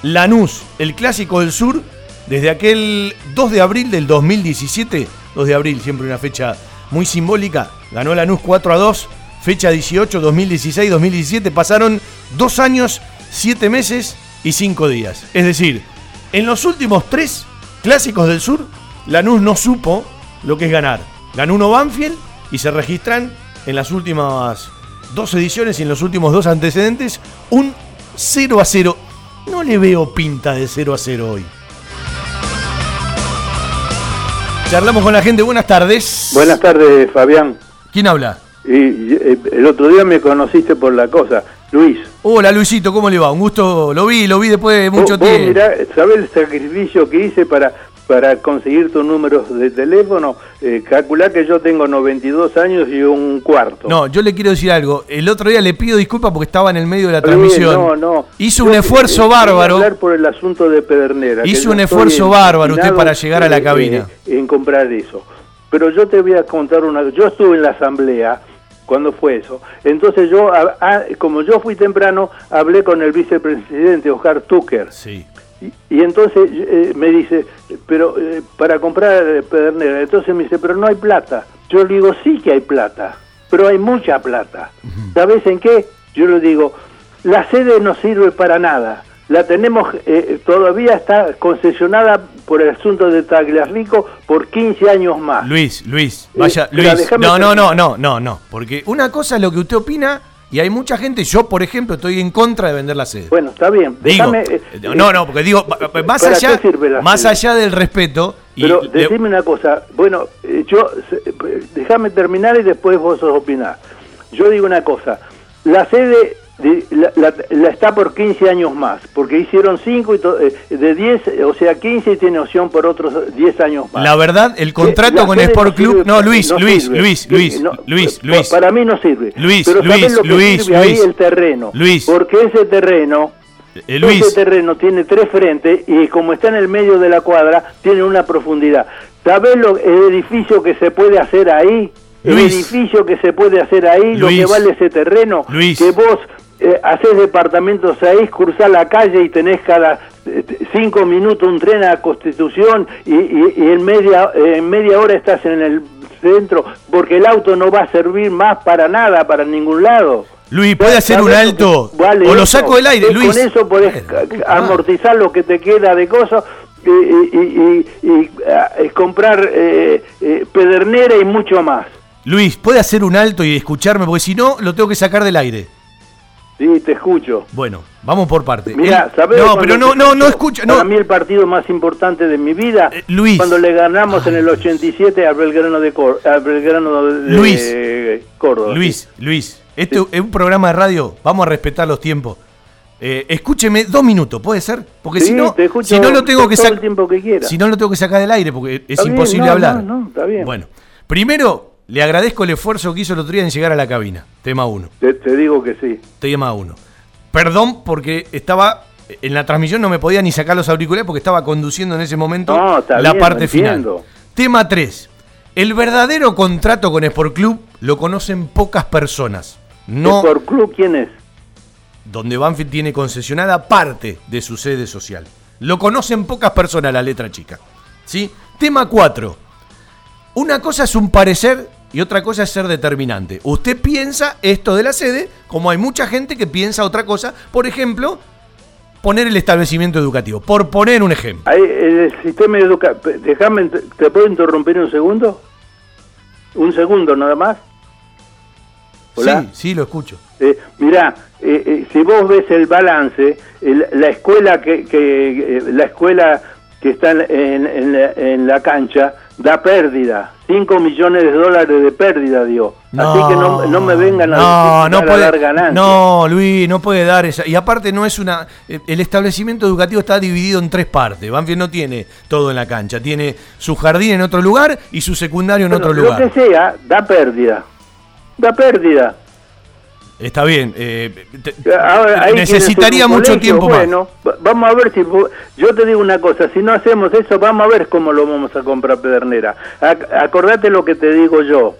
Lanús, el clásico del sur, desde aquel 2 de abril del 2017, 2 de abril, siempre una fecha muy simbólica, ganó Lanús 4 a 2, fecha 18, 2016, 2017, pasaron dos años, siete meses y cinco días. Es decir, en los últimos tres clásicos del sur, Lanús no supo lo que es ganar. Ganó uno Banfield y se registran en las últimas dos ediciones y en los últimos dos antecedentes un 0 a 0. No le veo pinta de 0 a 0 hoy. Charlamos con la gente. Buenas tardes. Buenas tardes, Fabián. ¿Quién habla? Y, y, el otro día me conociste por la cosa, Luis. Hola Luisito, ¿cómo le va? Un gusto, lo vi, lo vi después de mucho tiempo. mirá, ¿sabés el sacrificio que hice para, para conseguir tus números de teléfono? Eh, calculá que yo tengo 92 años y un cuarto. No, yo le quiero decir algo. El otro día le pido disculpas porque estaba en el medio de la transmisión. No, no. Hizo Yo un esfuerzo bárbaro. hablar por el asunto de Pedernera. Hizo un esfuerzo bárbaro usted para llegar a la eh, cabina. eh, en comprar eso. Pero yo te voy a contar una. Yo estuve en la asamblea cuando fue eso. Entonces yo, a- a- como yo fui temprano, hablé con el vicepresidente Oscar Tucker. Sí. Y, y entonces eh, me dice, pero eh, para comprar eh, Pedernera, entonces me dice, pero no hay plata. Yo le digo, sí que hay plata, pero hay mucha plata. ¿Sabes en qué? Yo le digo, la sede no sirve para nada. La tenemos, eh, todavía está concesionada por el asunto de Tagliafico por 15 años más. Luis, Luis, vaya, Luis. No, no, no, no, no, no. Porque una cosa es lo que usted opina y hay mucha gente, yo por ejemplo estoy en contra de vender la sede. Bueno, está bien. Digo, Déjame, eh, no, no, porque digo, más ¿para allá, más sede? allá del respeto, y Pero le- decime una cosa, bueno, eh, yo, eh, déjame terminar y después vos opinás. Yo digo una cosa, la sede de- la, la- la está por 15 años más, porque hicieron 5 y to- eh, de 10, eh, o sea, 15 y tiene opción por otros 10 años más. la verdad, el contrato La con Sport no Club, sirve- no, Luis, no Luis, sirve. Luis, Sí, Luis, no, Luis, Luis. Para mí no sirve. Luis, Pero ¿sabés Luis, lo que Luis, sirve ahí Luis. el terreno? Luis. Porque ese terreno Eh, Luis. ese terreno tiene tres frentes y como está en el medio de la cuadra, tiene una profundidad. ¿Sabés lo, el edificio que se puede hacer ahí? El Luis. edificio que se puede hacer ahí, lo Luis. que vale ese terreno, Luis. que vos eh, haces departamentos ahí, cruzás la calle y tenés cada eh, cinco minutos un tren a Constitución y, y- y en, media, en media hora estás en el centro, porque el auto no va a servir más para nada, para ningún lado. Luis, ¿puede hacer un ¿Sabés lo alto? vale o lo eso? saco del aire, Luis. Con eso podés amortizar lo que te queda de cosas y, y- y- ah, comprar eh, eh, pedernera y mucho más. Luis, ¿puede hacer un alto y escucharme? Porque si no, lo tengo que sacar del aire. Sí, te escucho. Bueno, vamos por parte. Mira, Él- ¿sabés No, pero no, no, no escucha. Para mí el partido más importante de mi vida, Luis. cuando le ganamos en el 87 al Belgrano de, Cor- al Belgrano de Luis. eh, Córdoba. Luis, Luis, este es un programa de radio, vamos a respetar los tiempos. Eh, escúcheme dos minutos, ¿puede ser? Porque Sí, si no, escucho si no lo tengo que sacar. Si no lo tengo que sacar del aire, porque es Está bien, imposible no, hablar. No, no, está bien. Bueno, primero le agradezco el esfuerzo que hizo el otro día en llegar a la cabina. Tema uno. Te, te digo que sí. Tema uno. Perdón porque estaba en la transmisión no me podía ni sacar los auriculares porque estaba conduciendo en ese momento No, está la bien, parte final. Tema 3. El verdadero contrato con Sport Club lo conocen pocas personas. No ¿Por club quién es? donde Banfield tiene concesionada parte de su sede social. Lo conocen pocas personas la letra chica. ¿Sí? Tema 4. Una cosa es un parecer y otra cosa es ser determinante. Usted piensa esto de la sede, como hay mucha gente que piensa otra cosa. Por ejemplo, poner el establecimiento educativo. Por poner un ejemplo. Ahí, el sistema educativo. Déjame, ¿te puedo interrumpir un segundo? Un segundo nada más. Hola. Sí, sí, lo escucho. Eh, mirá, eh, eh, si vos ves el balance, el- la escuela que, que eh, la escuela que está en, en- en la, en la cancha da pérdida, 5 millones de dólares de pérdida dio. Así que no, no me vengan a, No, no a dar ganancias. No, Luis, no puede dar esa. Y aparte no es una. eh, El establecimiento educativo está dividido en tres partes. Banfield no tiene todo en la cancha. Tiene su jardín en otro lugar y su secundario en Bueno, otro lo lugar. que sea, da pérdida. Da pérdida. Está bien. eh, te- Ahora, ahí necesitaría mucho colegio, tiempo más. bueno, va- vamos a ver si yo te digo una cosa, si no hacemos eso, vamos a ver cómo lo vamos a comprar Pedernera. Ac- acordate lo que te digo yo.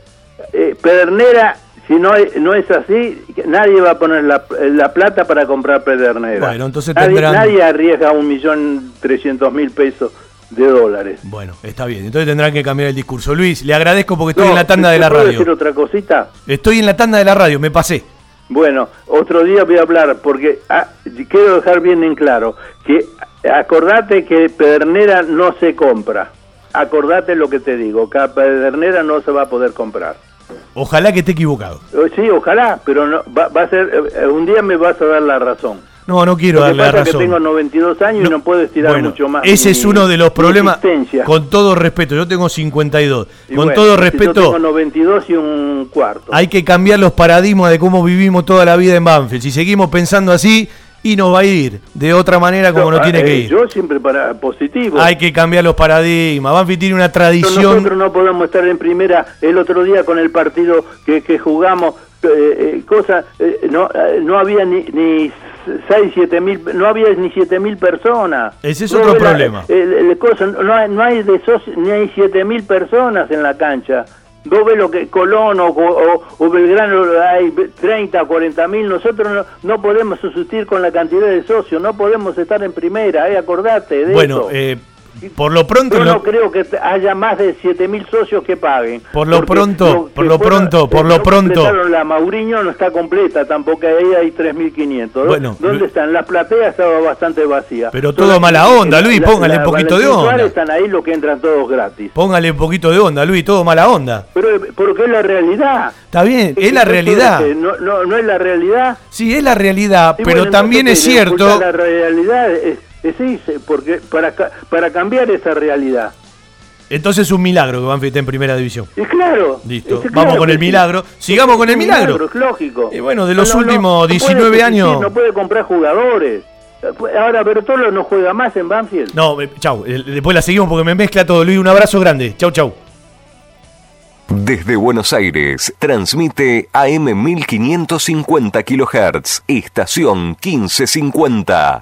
Eh, Pedernera, si no es, no es así, nadie va a poner la, la plata para comprar Pedernera. Bueno, entonces nadie, tendrán- nadie arriesga un millón trescientos mil pesos de dólares. Bueno, está bien. Entonces tendrán que cambiar el discurso. Luis, le agradezco porque estoy No, en la tanda de ¿te la puedo radio. decir otra cosita? Estoy en la tanda de la radio, me pasé. Bueno, otro día voy a hablar porque ah, quiero dejar bien en claro que acordate que Pedernera no se compra. Acordate lo que te digo, que Pedernera no se va a poder comprar. Ojalá que esté equivocado. Eh, Sí, ojalá, pero no, va, va a ser eh, un día me vas a dar la razón. No, no quiero darle la es que razón. tengo 92 años y no puedo estirar Bueno, mucho más. ese mi- es uno de los problemas. Con todo respeto, yo tengo 52. Y con bueno, todo Yo respeto, tengo 92 y un cuarto. hay que cambiar los paradigmas de cómo vivimos toda la vida en Banfield. Si seguimos pensando así, y nos va a ir de otra manera como no, No, tiene eh, que ir. Yo siempre para positivo. Hay que cambiar los paradigmas. Banfield tiene una tradición. Nosotros no podemos estar en primera el otro día con el partido que, que jugamos, eh, eh, cosa, eh, no, eh, no había ni, ni 6, 7 mil, no había ni 7 mil personas. Ese es No otro la- problema. el- el cosa, no, hay, no hay de soci- ni hay 7 mil personas en la cancha. Vos ves lo que Colón o, o- o Belgrano hay 30 o 40 mil, nosotros no, no podemos subsistir con la cantidad de socios, no podemos estar en primera, eh, acordate de Bueno, eso. eh, por lo pronto. Yo lo- no creo que haya más de 7.000 socios que paguen. Por lo pronto, por lo pronto, por lo pronto. La Mauriño no está completa, tampoco ahí hay 3.500. ¿Dó- Bueno, ¿Dónde están? La platea estaba bastante vacía. Pero todo mala onda, Luis, la- póngale la un poquito de onda. Suárez están ahí los que entran todos gratis. Póngale un poquito de onda, Luis, todo mala onda. Pero porque es la realidad. Está bien, es la realidad. No, no, no es la realidad. Sí, es la realidad, pero bueno, también es cierto. La realidad es, es irse, porque para, para cambiar esa realidad. Entonces es un milagro que Banfield esté en primera división. Y claro. Listo, es vamos claro con el sí. milagro. Sigamos con el milagro. Es lógico. Y bueno, de los No, últimos no puede 19 subsistir, años. No puede comprar jugadores. Ahora Bertolo no juega más en Banfield. No, eh, chau, eh, después la seguimos porque me mezcla todo. Luis, un abrazo grande. Chau, chau. Desde Buenos Aires, transmite AM 1550 kHz, estación 1550.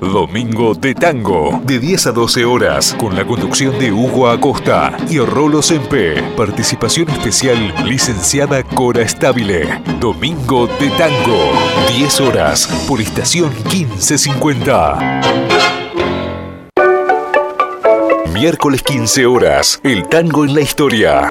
Domingo de Tango, de 10 a 12 horas, con la conducción de Hugo Acosta y Rolo Sempe. Participación especial, licenciada Cora Estabile. Domingo de Tango, 10 horas, por estación 1550. Miércoles 15 horas, el tango en la historia.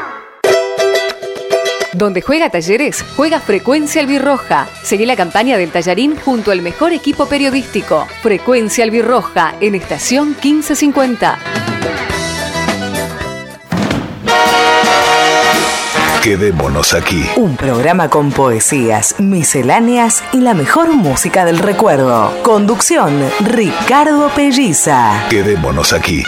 Donde juega Talleres, juega Frecuencia Albirroja. Seguí la campaña del Tallarín junto al mejor equipo periodístico. Frecuencia Albirroja en estación 1550. Quedémonos aquí. Un programa con poesías, misceláneas y la mejor música del recuerdo. Conducción, Ricardo Pelliza. Quedémonos aquí.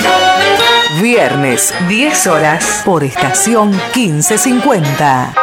Viernes, 10 horas, por estación 1550.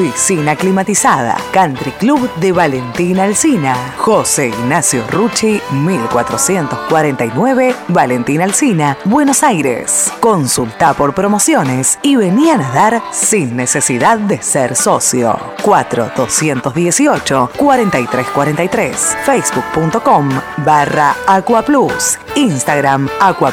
piscina climatizada, Country Club de Valentina Alsina, José Ignacio Rucci, 1449, Valentina Alsina, Buenos Aires. Consulta por promociones y vení a nadar sin necesidad de ser socio. 4218 4343, facebook.com barra Aqua Plus, Instagram Aqua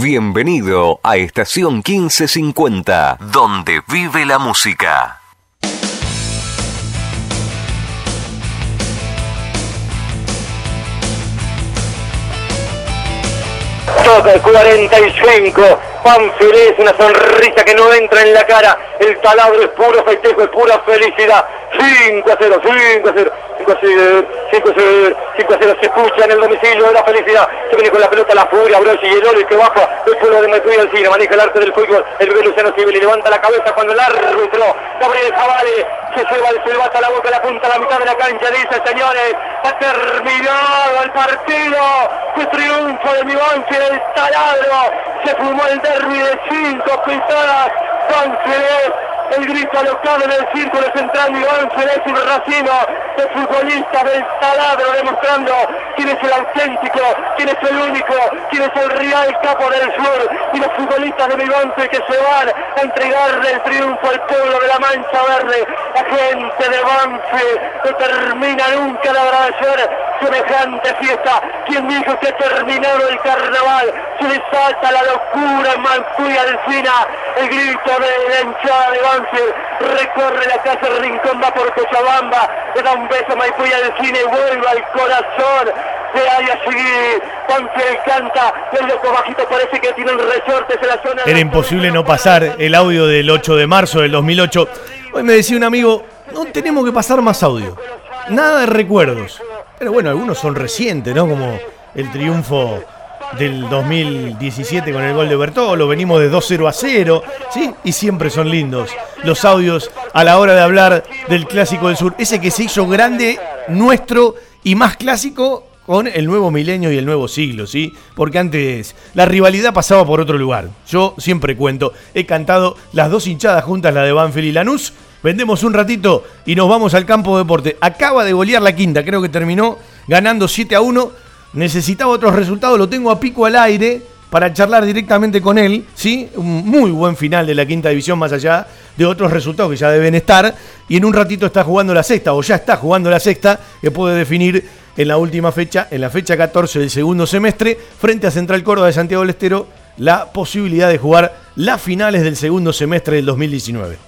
Bienvenido a Estación 1550, donde vive la música. Toca el 45. Banfield es una sonrisa que no entra en la cara. El taladro es puro festejo, es pura felicidad. 5 a 0, 5 a 0. 5 a 0, 5 a 0, 5 a 0 se escucha en el domicilio de la felicidad. Se viene con la pelota la furia, Brochi y el que baja el pueblo de Metuy al cine, maneja el arte del fútbol. El bebé Luciano Civil y levanta la cabeza cuando el árbitro Gabriel Javale se lleva el silbato a la boca, la punta a la mitad de la cancha. Dice, señores, ha terminado el partido. Fue triunfo de mi Banfield, el taladro. Se fumó el derby de cinco pisadas. Banfield el grito local en el círculo central de Iván es un racimo de futbolistas del taladro demostrando quién es el auténtico, quién es el único, quién es el real capo del sur y los futbolistas de Vivante que se van a entregarle el triunfo al pueblo de la Mancha Verde. La gente de Banfe no termina nunca de agradecer semejante fiesta. ¿Quién dijo que ha terminado el carnaval? Se le salta la locura en Mancuy Alcina, el grito de la hinchada de Banfield, recorre la casa Rincón, va por Cochabamba, le da un beso a Maipú y Alcina y vuelve al corazón de ahí a seguir. Banfield canta, el loco bajito parece que tienen resortes en la zona. Era imposible no pasar el audio del 8 de marzo del 2008. Hoy me decía un amigo, no tenemos que pasar más audio. Nada de recuerdos. Pero bueno, algunos son recientes, ¿no? Como el triunfo del 2017 con el gol de Bertolo, venimos de 2-0 a 0, ¿sí? Y siempre son lindos los audios a la hora de hablar del Clásico del Sur, ese que se hizo grande, nuestro y más clásico con el nuevo milenio y el nuevo siglo, ¿sí? Porque antes la rivalidad pasaba por otro lugar. Yo siempre cuento, he cantado las dos hinchadas juntas, la de Banfield y Lanús. Vendemos un ratito y nos vamos al campo de deporte. Acaba de golear la quinta, creo que terminó ganando 7 a 1 necesitaba otros resultados, lo tengo a pico al aire para charlar directamente con él, ¿sí? Un muy buen final de la quinta división, más allá de otros resultados que ya deben estar. Y en un ratito está jugando la sexta, o ya está jugando la sexta, que puede definir en la última fecha, en la fecha 14 del segundo semestre, frente a Central Córdoba de Santiago del Estero, la posibilidad de jugar las finales del segundo semestre del 2019.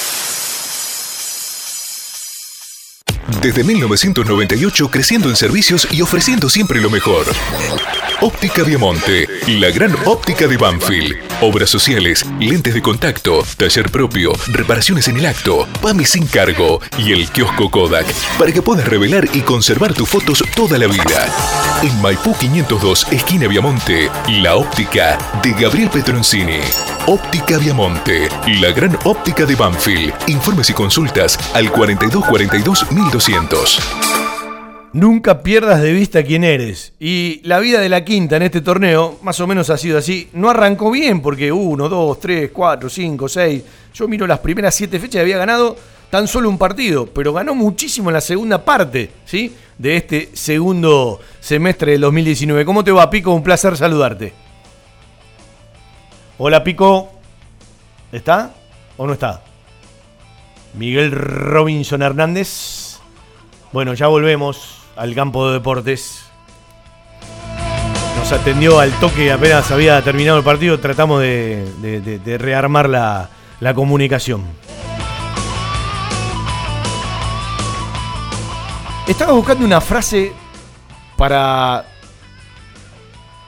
Desde 1998 creciendo en servicios y ofreciendo siempre lo mejor. Óptica Viamonte, la gran óptica de Banfield. Obras sociales, lentes de contacto, taller propio, reparaciones en el acto, PAMI sin cargo y el kiosco Kodak para que puedas revelar y conservar tus fotos toda la vida. En Maipú 502, esquina Viamonte, la óptica de Gabriel Petroncini. Óptica Viamonte, la gran óptica de Banfield. Informes y consultas al 4242 1200. Nunca pierdas de vista quién eres. Y la vida de la quinta en este torneo, más o menos ha sido así. No arrancó bien porque uno, dos, tres, cuatro, cinco, seis. Yo miro las primeras siete fechas y había ganado tan solo un partido, pero ganó muchísimo en la segunda parte, ¿sí? De este segundo semestre del 2019. ¿Cómo te va, Pico? Un placer saludarte. Hola, Pico. ¿Está o no está? Miguel Robinson Hernández. Bueno, ya volvemos al campo de deportes. Nos atendió al toque apenas había terminado el partido. Tratamos de, rearmar la, la comunicación. Estaba buscando una frase para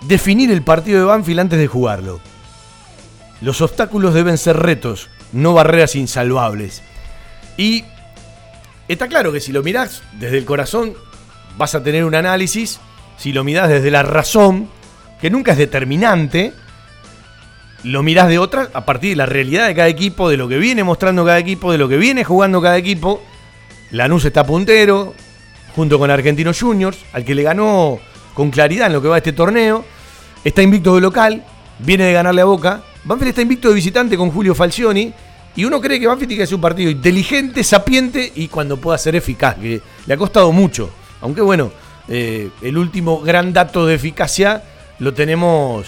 definir el partido de Banfield antes de jugarlo. Los obstáculos deben ser retos, no barreras insalvables. Y está claro que si lo mirás desde el corazón, vas a tener un análisis. Si lo mirás desde la razón, que nunca es determinante, lo mirás de otra a partir de la realidad de cada equipo, de lo que viene mostrando cada equipo, de lo que viene jugando cada equipo. Lanús está puntero, junto con Argentinos Juniors, al que le ganó con claridad en lo que va este torneo. Está invicto de local, viene de ganarle a Boca. Banfield está invicto de visitante con Julio Falcioni. Y uno cree que Banfield ser un partido inteligente, sapiente y cuando pueda ser eficaz, que le ha costado mucho. Aunque bueno, eh, el último gran dato de eficacia lo tenemos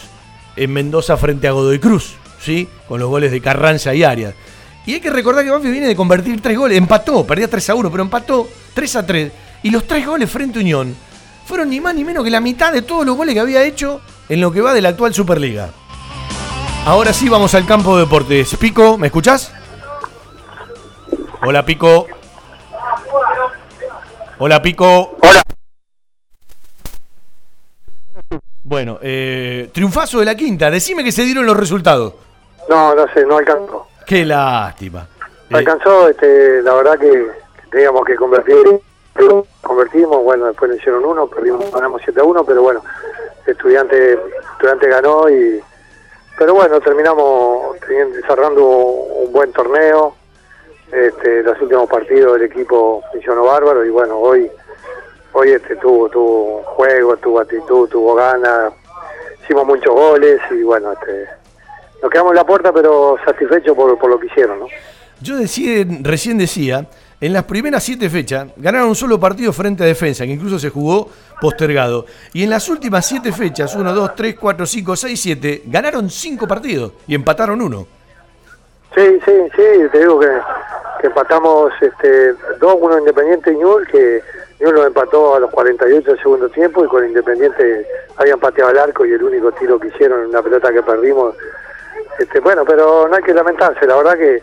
en Mendoza frente a Godoy Cruz, ¿sí? Con los goles de Carranza y Arias. Y hay que recordar que Banfield viene de convertir tres goles, empató, perdía 3 a 1, pero empató 3 a 3. Y los tres goles frente a Unión fueron ni más ni menos que la mitad de todos los goles que había hecho en lo que va de la actual Superliga. Ahora sí vamos al campo de deportes. Pico, ¿me escuchás? Hola Pico. Hola Pico. Hola. Bueno, eh, triunfazo de la quinta. Decime que se dieron los resultados. No, no sé, no alcanzó. Qué lástima. No alcanzó, este, la verdad que, que teníamos que convertir. Convertimos, bueno, después le hicieron uno, perdimos, ganamos 7 a 1, pero bueno, estudiante, estudiante ganó y. Pero bueno, terminamos cerrando un buen torneo. Este, los últimos partidos del equipo funcionó bárbaro y bueno, hoy hoy este tuvo tuvo juego, tuvo actitud, tuvo ganas, hicimos muchos goles y bueno, este nos quedamos en la puerta pero satisfechos por, por lo que hicieron, ¿no? Yo decía, recién decía, en las primeras siete fechas ganaron un solo partido frente a defensa, que incluso se jugó postergado. Y en las últimas siete fechas, 1, 2, 3, 4, 5, 6, 7, ganaron cinco partidos y empataron uno. Sí, sí, sí, te digo que, empatamos este, dos, uno Independiente y Ñul, que Ñul lo empató a los 48 del segundo tiempo y con Independiente habían pateado al arco y el único tiro que hicieron una pelota que perdimos. Este, bueno, pero no hay que lamentarse, la verdad que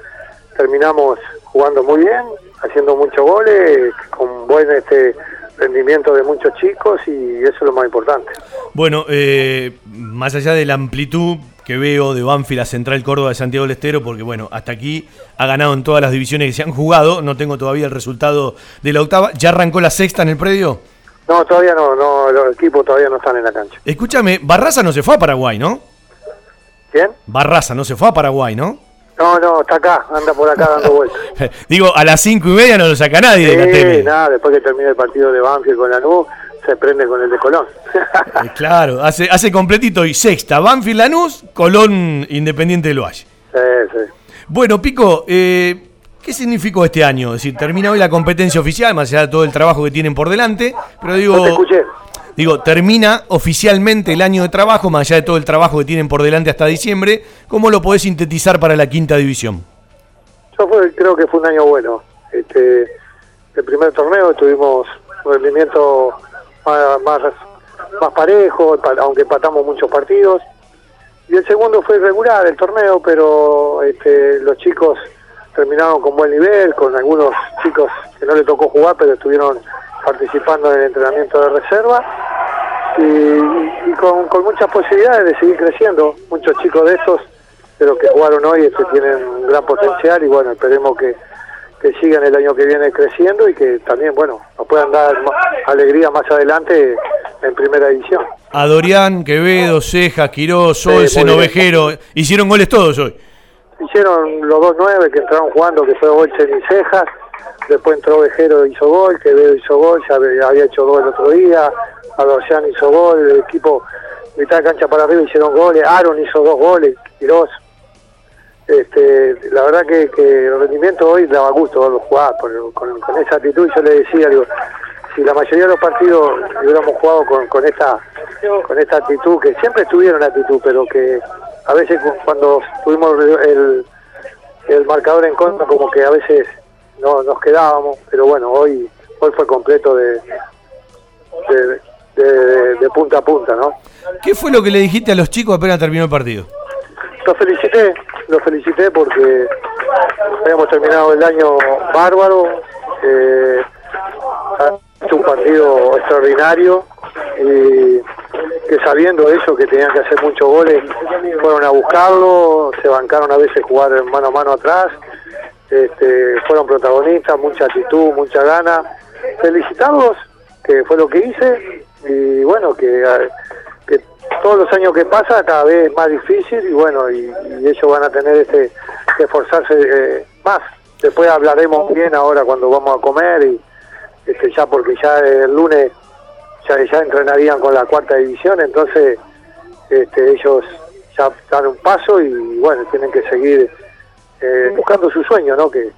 terminamos jugando muy bien, haciendo muchos goles, con buen este rendimiento de muchos chicos y eso es lo más importante. Bueno, eh, más allá de la amplitud que veo de Banfield a Central Córdoba de Santiago del Estero, porque bueno, hasta aquí ha ganado en todas las divisiones que se han jugado, no tengo todavía el resultado de la octava, ¿ya arrancó la sexta en el predio? No, todavía no, no, los equipos todavía no están en la cancha. Escúchame, Barraza no se fue a Paraguay, ¿no? ¿Quién? Barraza no se fue a Paraguay, ¿no? No, no, está acá, anda por acá dando vueltas. Digo, a las cinco y media no lo saca nadie de la Sí, tele. nada, después que termine el partido de Banfield con la NU, se prende con el de Colón. Eh, Claro, hace, hace completito y sexta, Banfield Lanús, Colón Independiente del Valle. Sí, sí. Bueno, Pico, eh, ¿Qué significó este año? Es decir, termina hoy la competencia oficial, más allá de todo el trabajo que tienen por delante, pero digo, No te escuché. Digo, termina oficialmente el año de trabajo, más allá de todo el trabajo que tienen por delante hasta diciembre, ¿cómo lo podés sintetizar para la quinta división? Yo fue- creo que fue un año bueno. Este, el primer torneo tuvimos un rendimiento más, más, más parejo, pa- aunque empatamos muchos partidos. Y el segundo fue irregular el torneo, pero este, los chicos terminaron con buen nivel, con algunos chicos que no le tocó jugar, pero estuvieron participando en el entrenamiento de reserva. Y, y con, con muchas posibilidades de seguir creciendo. Muchos chicos de estos de los que jugaron hoy este, tienen un gran potencial y bueno, esperemos que, que sigan el año que viene creciendo y que también, bueno, nos puedan dar alegría más adelante en primera división. A Dorián, Quevedo, Cejas, Quirós, Sí, Olsen, muy bien. Ovejero, hicieron goles todos hoy. Hicieron los dos nueve que entraron jugando, que fue Olsen y Cejas, después entró Vejero hizo gol, Quevedo hizo gol, ya había hecho gol el otro día, Adorcián hizo gol, el equipo mitad de cancha para arriba hicieron goles, Aaron hizo dos goles, Quirós. Este, la verdad que, que el rendimiento hoy daba gusto verlo jugar por- con, esa actitud. Yo le decía, digo, si la mayoría de los partidos hubiéramos jugado con, con esta con esta actitud, que siempre tuvieron actitud, pero que a veces cu- cuando tuvimos el, el marcador en contra, como que a veces no nos quedábamos, pero bueno, hoy hoy fue completo de, de, de- de punta a punta, ¿no? ¿Qué fue lo que le dijiste a los chicos apenas terminó el partido? Los felicité, los felicité porque habíamos terminado el año bárbaro, eh, ha hecho un partido extraordinario y que sabiendo eso, que tenían que hacer muchos goles, fueron a buscarlo, se bancaron a veces jugar mano a mano atrás, este, fueron protagonistas, mucha actitud, mucha gana. Felicitarlos, que fue lo que hice, y bueno, que, todos los años que pasa cada vez es más difícil y bueno, y, y ellos van a tener este, que esforzarse eh, más. Después hablaremos bien ahora cuando vamos a comer y este, ya porque ya el lunes ya, ya entrenarían con la cuarta división, entonces este, ellos ya dan un paso y bueno, tienen que seguir eh, buscando su sueño, ¿no? Que,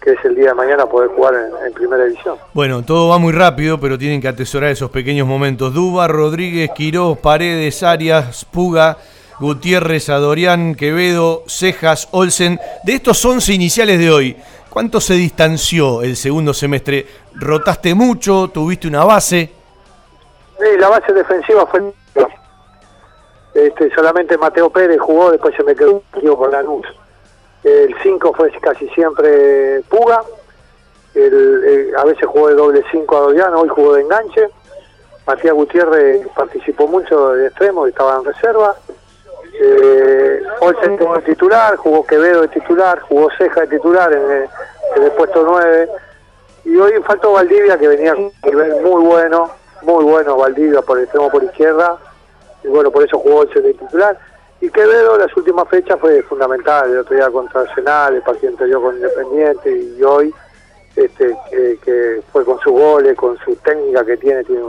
que es el día de mañana poder jugar en, en primera división. Bueno, todo va muy rápido, pero tienen que atesorar esos pequeños momentos. Duba, Rodríguez, Quirós, Paredes, Arias, Puga, Gutiérrez, Adorián, Quevedo, Cejas, Olsen. De estos 11 iniciales de hoy, ¿cuánto se distanció el segundo semestre? ¿Rotaste mucho? ¿Tuviste una base? Sí, la base defensiva fue este, solamente Mateo Pérez jugó, después se me quedó con Lanús. El 5 fue casi siempre Puga, el, eh, a veces jugó de doble 5 a Doriano, hoy jugó de enganche. Matías Gutiérrez participó mucho de extremo, estaba en reserva. Eh, Olsen jugó de titular, jugó Quevedo de titular, jugó Ceja de titular en el, en el puesto 9. Y hoy faltó Valdivia, que venía con nivel muy bueno, muy bueno Valdivia por el extremo por izquierda. Y bueno, por eso jugó Olsen de titular. Y Quevedo, las últimas fechas fue fundamental. El otro día contra Arsenal, el partido anterior con Independiente y hoy, este, que, fue con sus goles, con su técnica que tiene, tiene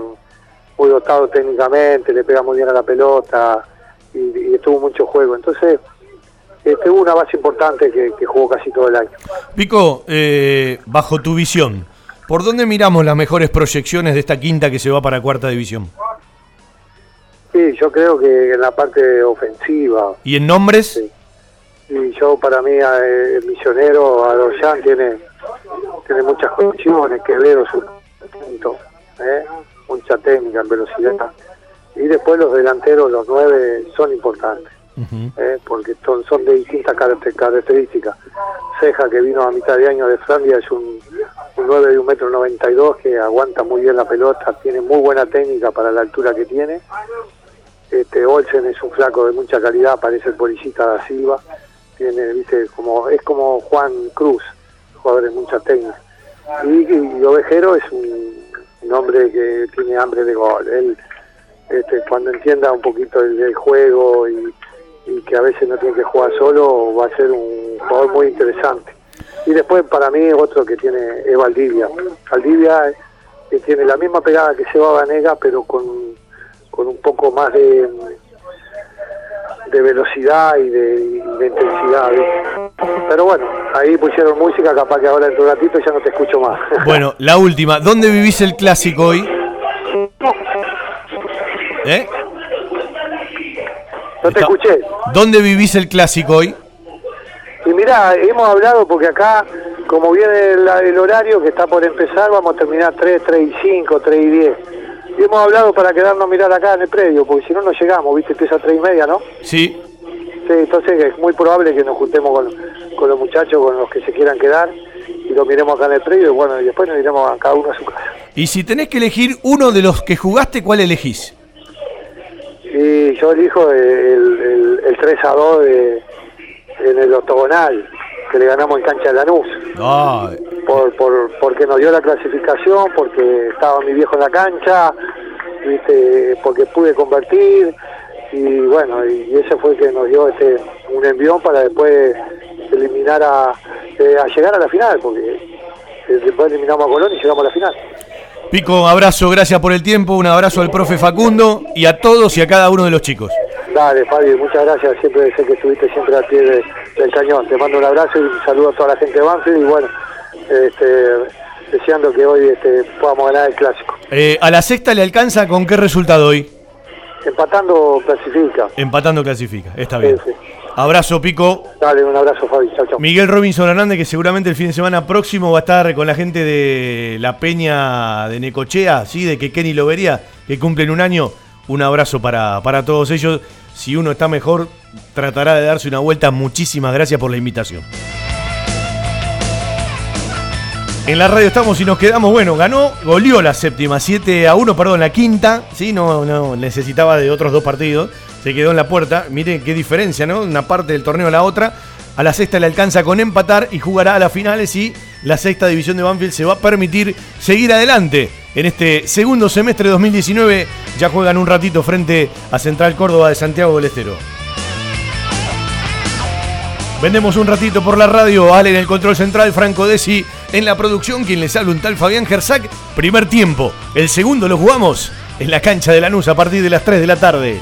muy dotado técnicamente, le pega muy bien a la pelota y, y estuvo mucho juego. Entonces, este, hubo una base importante que, que jugó casi todo el año. Pico, eh, bajo tu visión, ¿por dónde miramos las mejores proyecciones de esta quinta que se va para cuarta división? Sí, yo creo que en la parte ofensiva, ¿Y en nombres? y yo para mí eh, el misionero Adorján tiene tiene muchas condiciones, Quevedo su punto, ¿eh? mucha técnica en velocidad. Y después los delanteros, los nueve, son importantes, ¿eh? porque son, son de distintas caracter- características. Ceja, que vino a mitad de año de Francia, es un, un 9 de un metro 92 que aguanta muy bien la pelota, tiene muy buena técnica para la altura que tiene. Este Olsen es un flaco de mucha calidad, parece el policita da Silva. Tiene, viste, como es como Juan Cruz, jugador de mucha técnica. Y, Ovejero es un, hombre que tiene hambre de gol. Él, este, cuando entienda un poquito el, el juego y, que a veces no tiene que jugar solo, va a ser un jugador muy interesante. Y después para mí otro que tiene es Valdivia. Valdivia eh, tiene la misma pegada que Seba Vanega, pero con, con un poco más de, de velocidad y de, y de intensidad. Pero bueno, ahí pusieron música, capaz que ahora en un ratito ya no te escucho más. Bueno, la última. ¿Dónde vivís el clásico hoy? ¿Eh? No te escuché. ¿Dónde vivís el clásico hoy? Y mirá, hemos hablado porque acá, como viene el, el horario que está por empezar, vamos a terminar 3, 3 y 5, 3 y 10. Y hemos hablado para quedarnos a mirar acá en el predio, porque si no, no llegamos, ¿viste? Empieza a 3 y media, ¿no? Sí. Sí, entonces es muy probable que nos juntemos con, con los muchachos, con los que se quieran quedar, y lo miremos acá en el predio, y bueno, y después nos iremos a cada uno a su casa. Y si tenés que elegir uno de los que jugaste, ¿cuál elegís? Y yo elijo el, el, el 3 a 2 de, en el octogonal, que le ganamos en cancha de Lanús. Ay, Por, por, porque nos dio la clasificación, porque estaba mi viejo en la cancha, ¿viste? porque pude convertir, y bueno, y ese fue el que nos dio este un envión para después eliminar a, eh, a llegar a la final, porque eh, después eliminamos a Colón y llegamos a la final. Pico, abrazo, gracias por el tiempo, un abrazo al profe Facundo y a todos y a cada uno de los chicos. Dale, Fabi, muchas gracias. Siempre sé que estuviste siempre al pie de- del cañón. Te mando un abrazo y un saludo a toda la gente de Banfield. Y bueno, este, deseando que hoy este, podamos ganar el clásico. Eh, ¿A la sexta le alcanza con qué resultado hoy? Empatando clasifica. Empatando clasifica, está bien. Sí, sí. Abrazo, Pico. Dale, un abrazo, Fabi. Chao. Miguel Robinson Hernández, que seguramente el fin de semana próximo va a estar con la gente de la Peña de Necochea, ¿sí? de que Kenny lo vería, que cumplen un año. Un abrazo para, para todos ellos. Si uno está mejor, tratará de darse una vuelta. Muchísimas gracias por la invitación. En la radio estamos y nos quedamos, bueno, ganó, goleó la séptima, 7 a 1, perdón, la quinta, sí, no, no necesitaba de otros dos partidos, se quedó en la puerta, miren qué diferencia, ¿no? Una parte del torneo a la otra, a la sexta le alcanza con empatar y jugará a las finales y la sexta división de Banfield se va a permitir seguir adelante. En este segundo semestre de 2019, ya juegan un ratito frente a Central Córdoba de Santiago del Estero. Vendemos un ratito por la radio, Ale en el control central, Franco Desi en la producción, quien les habla un tal Fabián Gersac. Primer tiempo, el segundo lo jugamos en la cancha de Lanús a partir de las 3 de la tarde.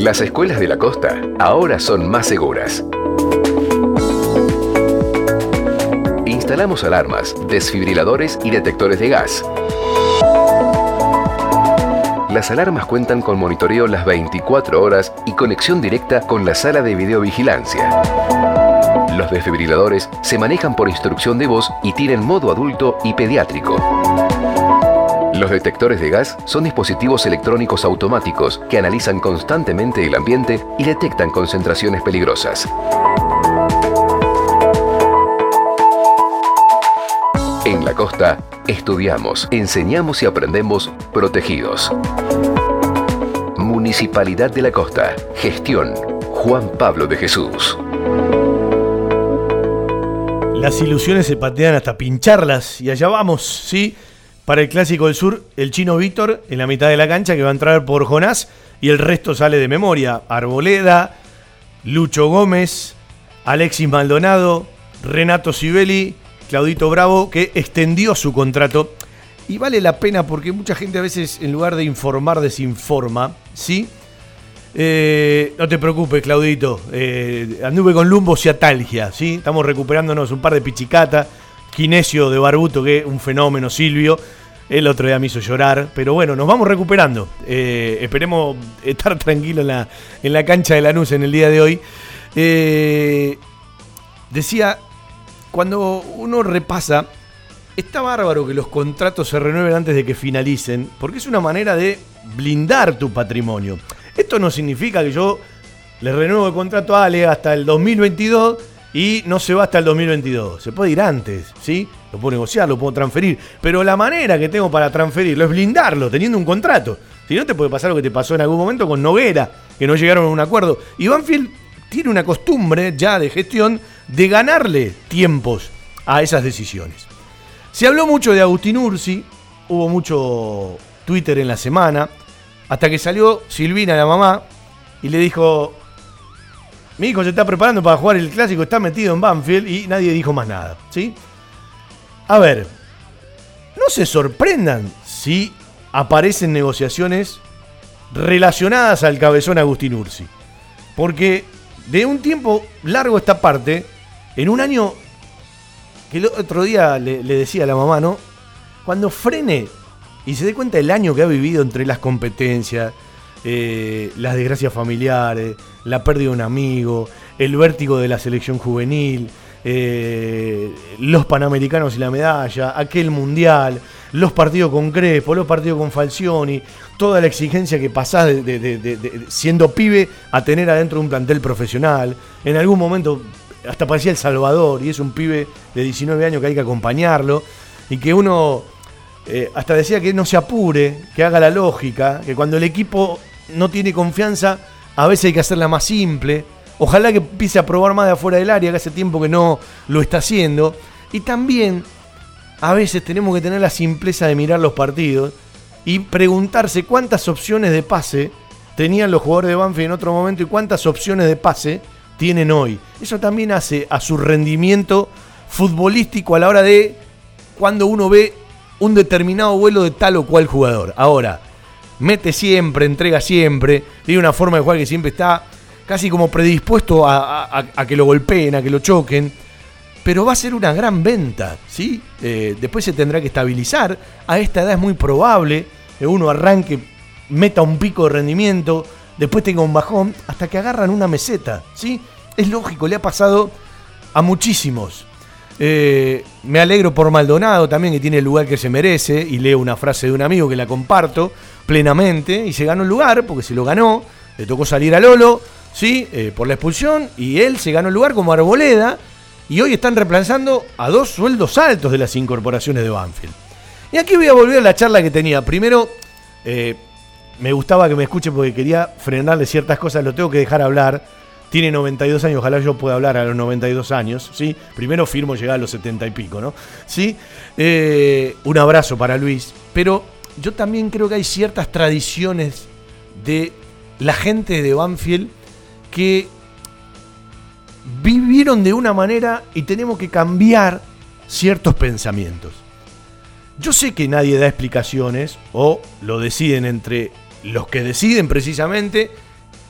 Las escuelas de la costa ahora son más seguras. Instalamos alarmas, desfibriladores y detectores de gas. Las alarmas cuentan con monitoreo las 24 horas y conexión directa con la sala de videovigilancia. Los desfibriladores se manejan por instrucción de voz y tienen modo adulto y pediátrico. Los detectores de gas son dispositivos electrónicos automáticos que analizan constantemente el ambiente y detectan concentraciones peligrosas. En la costa, estudiamos, enseñamos y aprendemos protegidos. Municipalidad de la Costa. Gestión. Juan Pablo de Jesús. Las ilusiones se patean hasta pincharlas y allá vamos, ¿sí? Para el Clásico del Sur, el chino Víctor en la mitad de la cancha que va a entrar por Jonás y el resto sale de memoria. Arboleda, Lucho Gómez, Alexis Maldonado, Renato Sibeli, Claudito Bravo, que extendió su contrato. Y vale la pena porque mucha gente a veces en lugar de informar desinforma, ¿sí? Eh, no te preocupes, Claudito. Eh, anduve con lumbo ciatalgia, ¿sí? Estamos recuperándonos un par de pichicata. Kinesio de Barbuto, que es un fenómeno, Silvio. El otro día me hizo llorar. Pero bueno, nos vamos recuperando. Eh, esperemos estar tranquilos en la, en la cancha de Lanús en el día de hoy. Eh, decía, cuando uno repasa, está bárbaro que los contratos se renueven antes de que finalicen, porque es una manera de blindar tu patrimonio. Esto no significa que yo le renuevo el contrato a Ale hasta el 2022 y no se va hasta el 2022. Se puede ir antes, ¿sí? Lo puedo negociar, lo puedo transferir. Pero la manera que tengo para transferirlo es blindarlo, teniendo un contrato. Si no, te puede pasar lo que te pasó en algún momento con Noguera, que no llegaron a un acuerdo. Y Banfield tiene una costumbre ya de gestión de ganarle tiempos a esas decisiones. Se habló mucho de Agustín Ursi, hubo mucho Twitter en la semana, hasta que salió Silvina, la mamá, y le dijo, mi hijo se está preparando para jugar el clásico, está metido en Banfield y nadie dijo más nada, ¿sí? A ver, no se sorprendan si aparecen negociaciones relacionadas al cabezón Agustín Ursi. Porque de un tiempo largo esta parte, en un año que el otro día le, decía a la mamá, ¿no? Cuando frene y se dé cuenta del año que ha vivido entre las competencias, eh, las desgracias familiares, la pérdida de un amigo, el vértigo de la selección juvenil, eh, los panamericanos y la medalla, aquel mundial, los partidos con Crespo, los partidos con Falcioni, toda la exigencia que pasás de, siendo pibe a tener adentro de un plantel profesional. En algún momento hasta parecía El Salvador y es un pibe de 19 años que hay que acompañarlo y que uno eh, hasta decía que no se apure, que haga la lógica, que cuando el equipo no tiene confianza, a veces hay que hacerla más simple. Ojalá que empiece a probar más de afuera del área, que hace tiempo que no lo está haciendo. Y también a veces tenemos que tener la simpleza de mirar los partidos y preguntarse cuántas opciones de pase tenían los jugadores de Banfield en otro momento y cuántas opciones de pase tienen hoy. Eso también hace a su rendimiento futbolístico a la hora de cuando uno ve un determinado vuelo de tal o cual jugador. Ahora, mete siempre, entrega siempre, tiene una forma de jugar que siempre está casi como predispuesto a, que lo golpeen, a que lo choquen. Pero va a ser una gran venta, ¿sí? Eh, después se tendrá que estabilizar. A esta edad es muy probable que uno arranque, meta un pico de rendimiento, después tenga un bajón, hasta que agarran una meseta, ¿sí? Es lógico, le ha pasado a muchísimos. Eh, me alegro por Maldonado también, que tiene el lugar que se merece, y leo una frase de un amigo que la comparto plenamente, y se ganó el lugar, porque se lo ganó, le tocó salir a Lolo, ¿sí? Eh, por la expulsión, y él se ganó el lugar como Arboleda, y hoy están reemplazando a dos sueldos altos de las incorporaciones de Banfield. Y aquí voy a volver a la charla que tenía. Primero, eh, me gustaba que me escuche porque quería frenarle ciertas cosas, lo tengo que dejar hablar. Tiene 92 años, ojalá yo pueda hablar a los 92 años, ¿sí? Primero firmo llegar a los 70 y pico, ¿no? ¿Sí? Eh, un abrazo para Luis. Pero yo también creo que hay ciertas tradiciones de la gente de Banfield que vivieron de una manera y tenemos que cambiar ciertos pensamientos. Yo sé que nadie da explicaciones o lo deciden entre los que deciden precisamente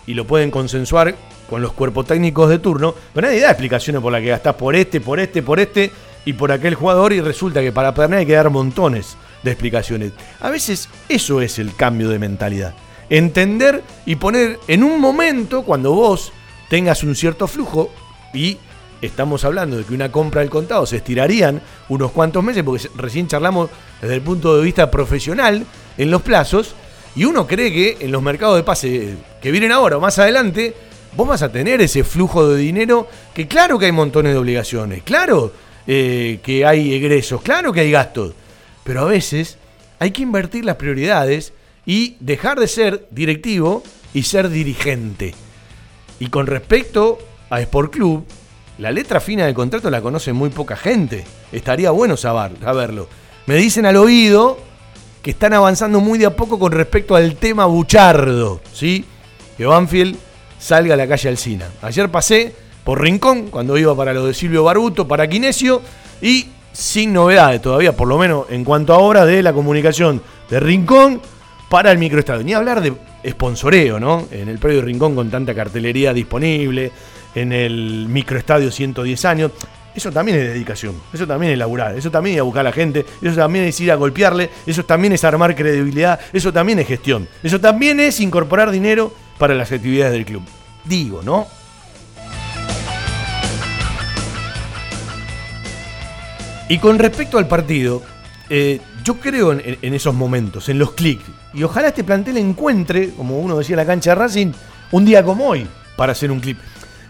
y lo pueden consensuar con los cuerpos técnicos de turno, pero nadie da explicaciones por las que gastás por este, por este, por este y por aquel jugador y resulta que para perder hay que dar montones de explicaciones. A veces eso es el cambio de mentalidad. Entender y poner en un momento cuando vos tengas un cierto flujo y estamos hablando de que una compra del contado se estirarían unos cuantos meses, porque recién charlamos desde el punto de vista profesional en los plazos, y uno cree que en los mercados de pase que vienen ahora o más adelante, vos vas a tener ese flujo de dinero que claro que hay montones de obligaciones, claro eh, que hay egresos, claro que hay gastos, pero a veces hay que invertir las prioridades y dejar de ser directivo y ser dirigente. Y con respecto a Sport Club, la letra fina del contrato la conoce muy poca gente. Estaría bueno saber, saberlo. Me dicen al oído que están avanzando muy de a poco con respecto al tema Buchardo, ¿sí? Que Banfield salga a la calle Alcina. Ayer pasé por Rincón, cuando iba para lo de Silvio Barbuto, para Quinesio, y sin novedades todavía, por lo menos en cuanto a obras de la comunicación de Rincón para el microestadio. Ni hablar de sponsoreo, ¿no? En el predio Rincón con tanta cartelería disponible, en el microestadio 110 años. Eso también es dedicación, eso también es laburar, eso también es a buscar a la gente, eso también es ir a golpearle, eso también es armar credibilidad, eso también es gestión, eso también es incorporar dinero para las actividades del club. Digo, ¿no? Y con respecto al partido, eh, yo creo en, esos momentos, en los clics. Y ojalá este plantel encuentre, como uno decía en la cancha de Racing, un día como hoy para hacer un clip.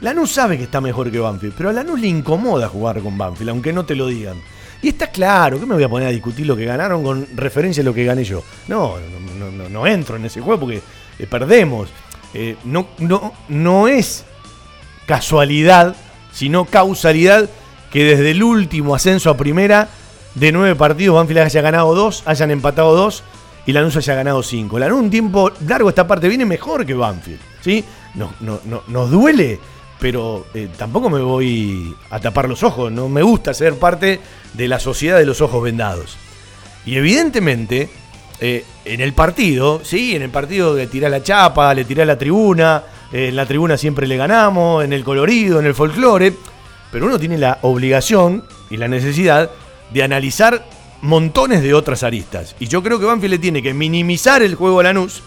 Lanús sabe que está mejor que Banfield, pero a Lanús le incomoda jugar con Banfield, aunque no te lo digan. Y está claro, que me voy a poner a discutir lo que ganaron con referencia a lo que gané yo? No, no, no, no, no entro en ese juego porque eh, perdemos. Eh, no, no, no es casualidad, sino causalidad, que desde el último ascenso a primera, de nueve partidos, Banfield haya ganado dos, hayan empatado dos y Lanús haya ganado cinco. Lanús un tiempo largo esta parte viene mejor que Banfield, ¿sí? Nos, no- no- nos duele, pero eh, tampoco me voy a tapar los ojos, no me gusta ser parte de la sociedad de los ojos vendados. Y evidentemente, eh, en el partido, sí, en el partido le tirá la chapa, le tirá la tribuna, eh, en la tribuna siempre le ganamos, en el colorido, en el folclore, pero uno tiene la obligación y la necesidad de analizar montones de otras aristas. Y yo creo que Banfield le tiene que minimizar el juego a Lanús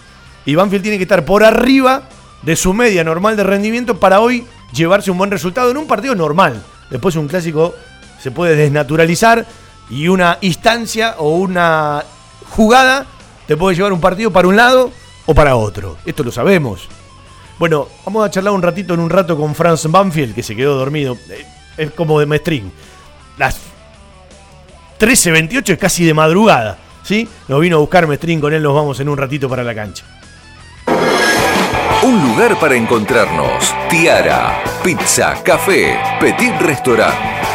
y Banfield tiene que estar por arriba de su media normal de rendimiento para hoy llevarse un buen resultado en un partido normal. Después un clásico se puede desnaturalizar y una instancia o una jugada te puede llevar un partido para un lado o para otro. Esto lo sabemos. Bueno, vamos a charlar un ratito en un rato con Franz Banfield, que se quedó dormido. Eh, Es como de Mestrín. Las 13.28 es casi de madrugada. ¿Sí? Nos vino a buscar Mestrín, con él nos vamos en un ratito para la cancha. Un lugar para encontrarnos. Tiara, pizza, café, petit restaurant.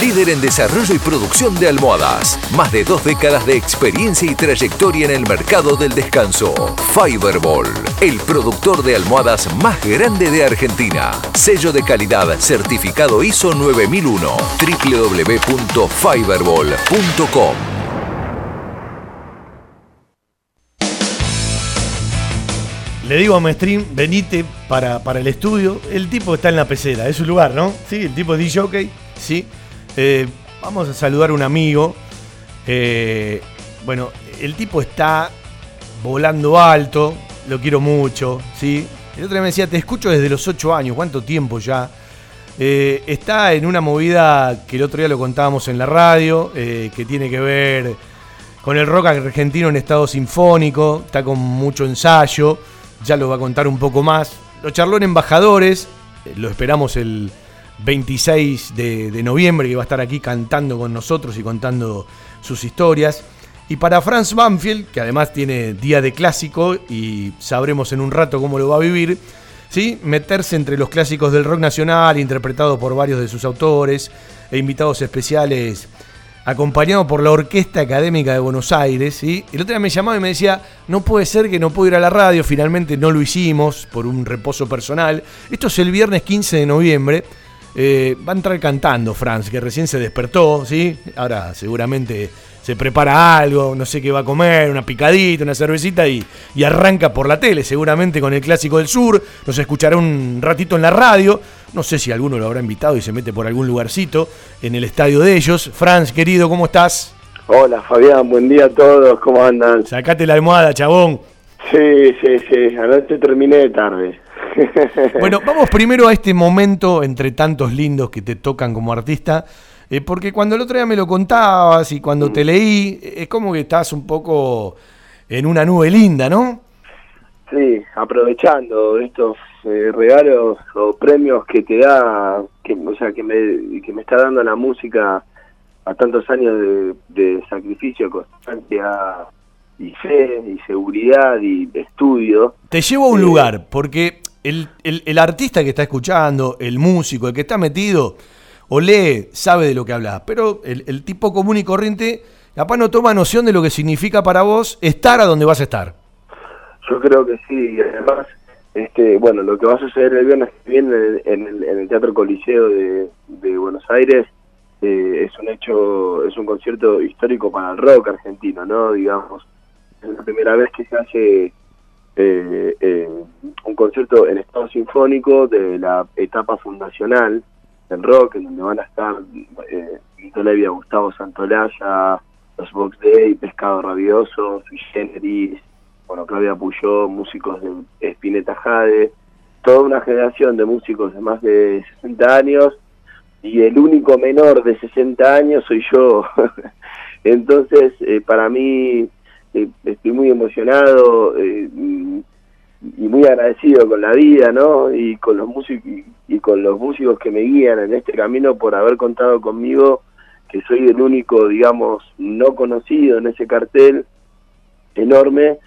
Líder en desarrollo y producción de almohadas. Más de dos décadas de experiencia y trayectoria en el mercado del descanso. Fiberball. El productor de almohadas más grande de Argentina. Sello de calidad certificado ISO 9001. www.fiberball.com. Le digo a Mestrín, venite para, para el estudio. El tipo está en la pecera, es su lugar, ¿no? Sí, el tipo es DJ, sí. Eh, vamos a saludar a un amigo. Eh, bueno, el tipo está volando alto, lo quiero mucho, ¿sí? El otro día me decía, te escucho desde los 8 años, ¿cuánto tiempo ya? Eh, está en una movida que el otro día lo contábamos en la radio, que tiene que ver con el rock argentino en estado sinfónico, está con mucho ensayo, ya lo va a contar un poco más. Lo charló en Embajadores, lo esperamos el 26 de, noviembre, que va a estar aquí cantando con nosotros y contando sus historias. Y para Franz Banfield, que además tiene día de clásico y sabremos en un rato cómo lo va a vivir, ¿sí? meterse entre los clásicos del rock nacional, interpretados por varios de sus autores e invitados especiales, acompañado por la Orquesta Académica de Buenos Aires. ¿sí? El otro día me llamaba y me decía, no puede ser que no puedo ir a la radio, finalmente no lo hicimos por un reposo personal. Esto es el viernes 15 de noviembre. Eh, va a entrar cantando Franz, que recién se despertó, ¿sí? Ahora seguramente se prepara algo, no sé qué va a comer, una picadita, una cervecita y, y arranca por la tele, seguramente con el Clásico del Sur. Nos escuchará un ratito en la radio. No sé si alguno lo habrá invitado y se mete por algún lugarcito en el estadio de ellos. Franz, querido, ¿cómo estás? Hola Fabián, buen día a todos, ¿cómo andan? Sacate la almohada, chabón. Sí, sí, sí, anoche terminé tarde. Bueno, vamos primero a este momento entre tantos lindos que te tocan como artista, eh, porque cuando el otro día me lo contabas y cuando te leí, es como que estás un poco en una nube linda, ¿no? Sí, aprovechando estos eh, regalos o premios que te da, que, o sea, que me, que me está dando la música a tantos años de, de sacrificio, constancia y fe y seguridad y estudio. Te llevo a un lugar, porque el, el- el artista que está escuchando, el músico, el que está metido, o lee, sabe de lo que habla, pero el, el tipo común y corriente capaz no toma noción de lo que significa para vos estar a donde vas a estar. Yo creo que sí, y además, este, bueno, lo que va a suceder el viernes que viene en el, en en el Teatro Coliseo de, de Buenos Aires eh, es un hecho, es un concierto histórico para el rock argentino, ¿no? Digamos, es la primera vez que se hace eh, eh, un concierto en estado sinfónico de la etapa fundacional del rock, en donde van a estar eh, Vito Levia, Gustavo Santolaya, los Box Day, Pescado Rabioso, Sui Generis, bueno, Claudia Puyó, músicos de Spinetta Jade, toda una generación de músicos de más de 60 años y el único menor de 60 años soy yo. Entonces, para mí, eh, estoy muy emocionado eh, y muy agradecido con la vida, ¿no? Y con los músicos y, con los músicos que me guían en este camino por haber contado conmigo, que soy el único, digamos, no conocido en ese cartel enorme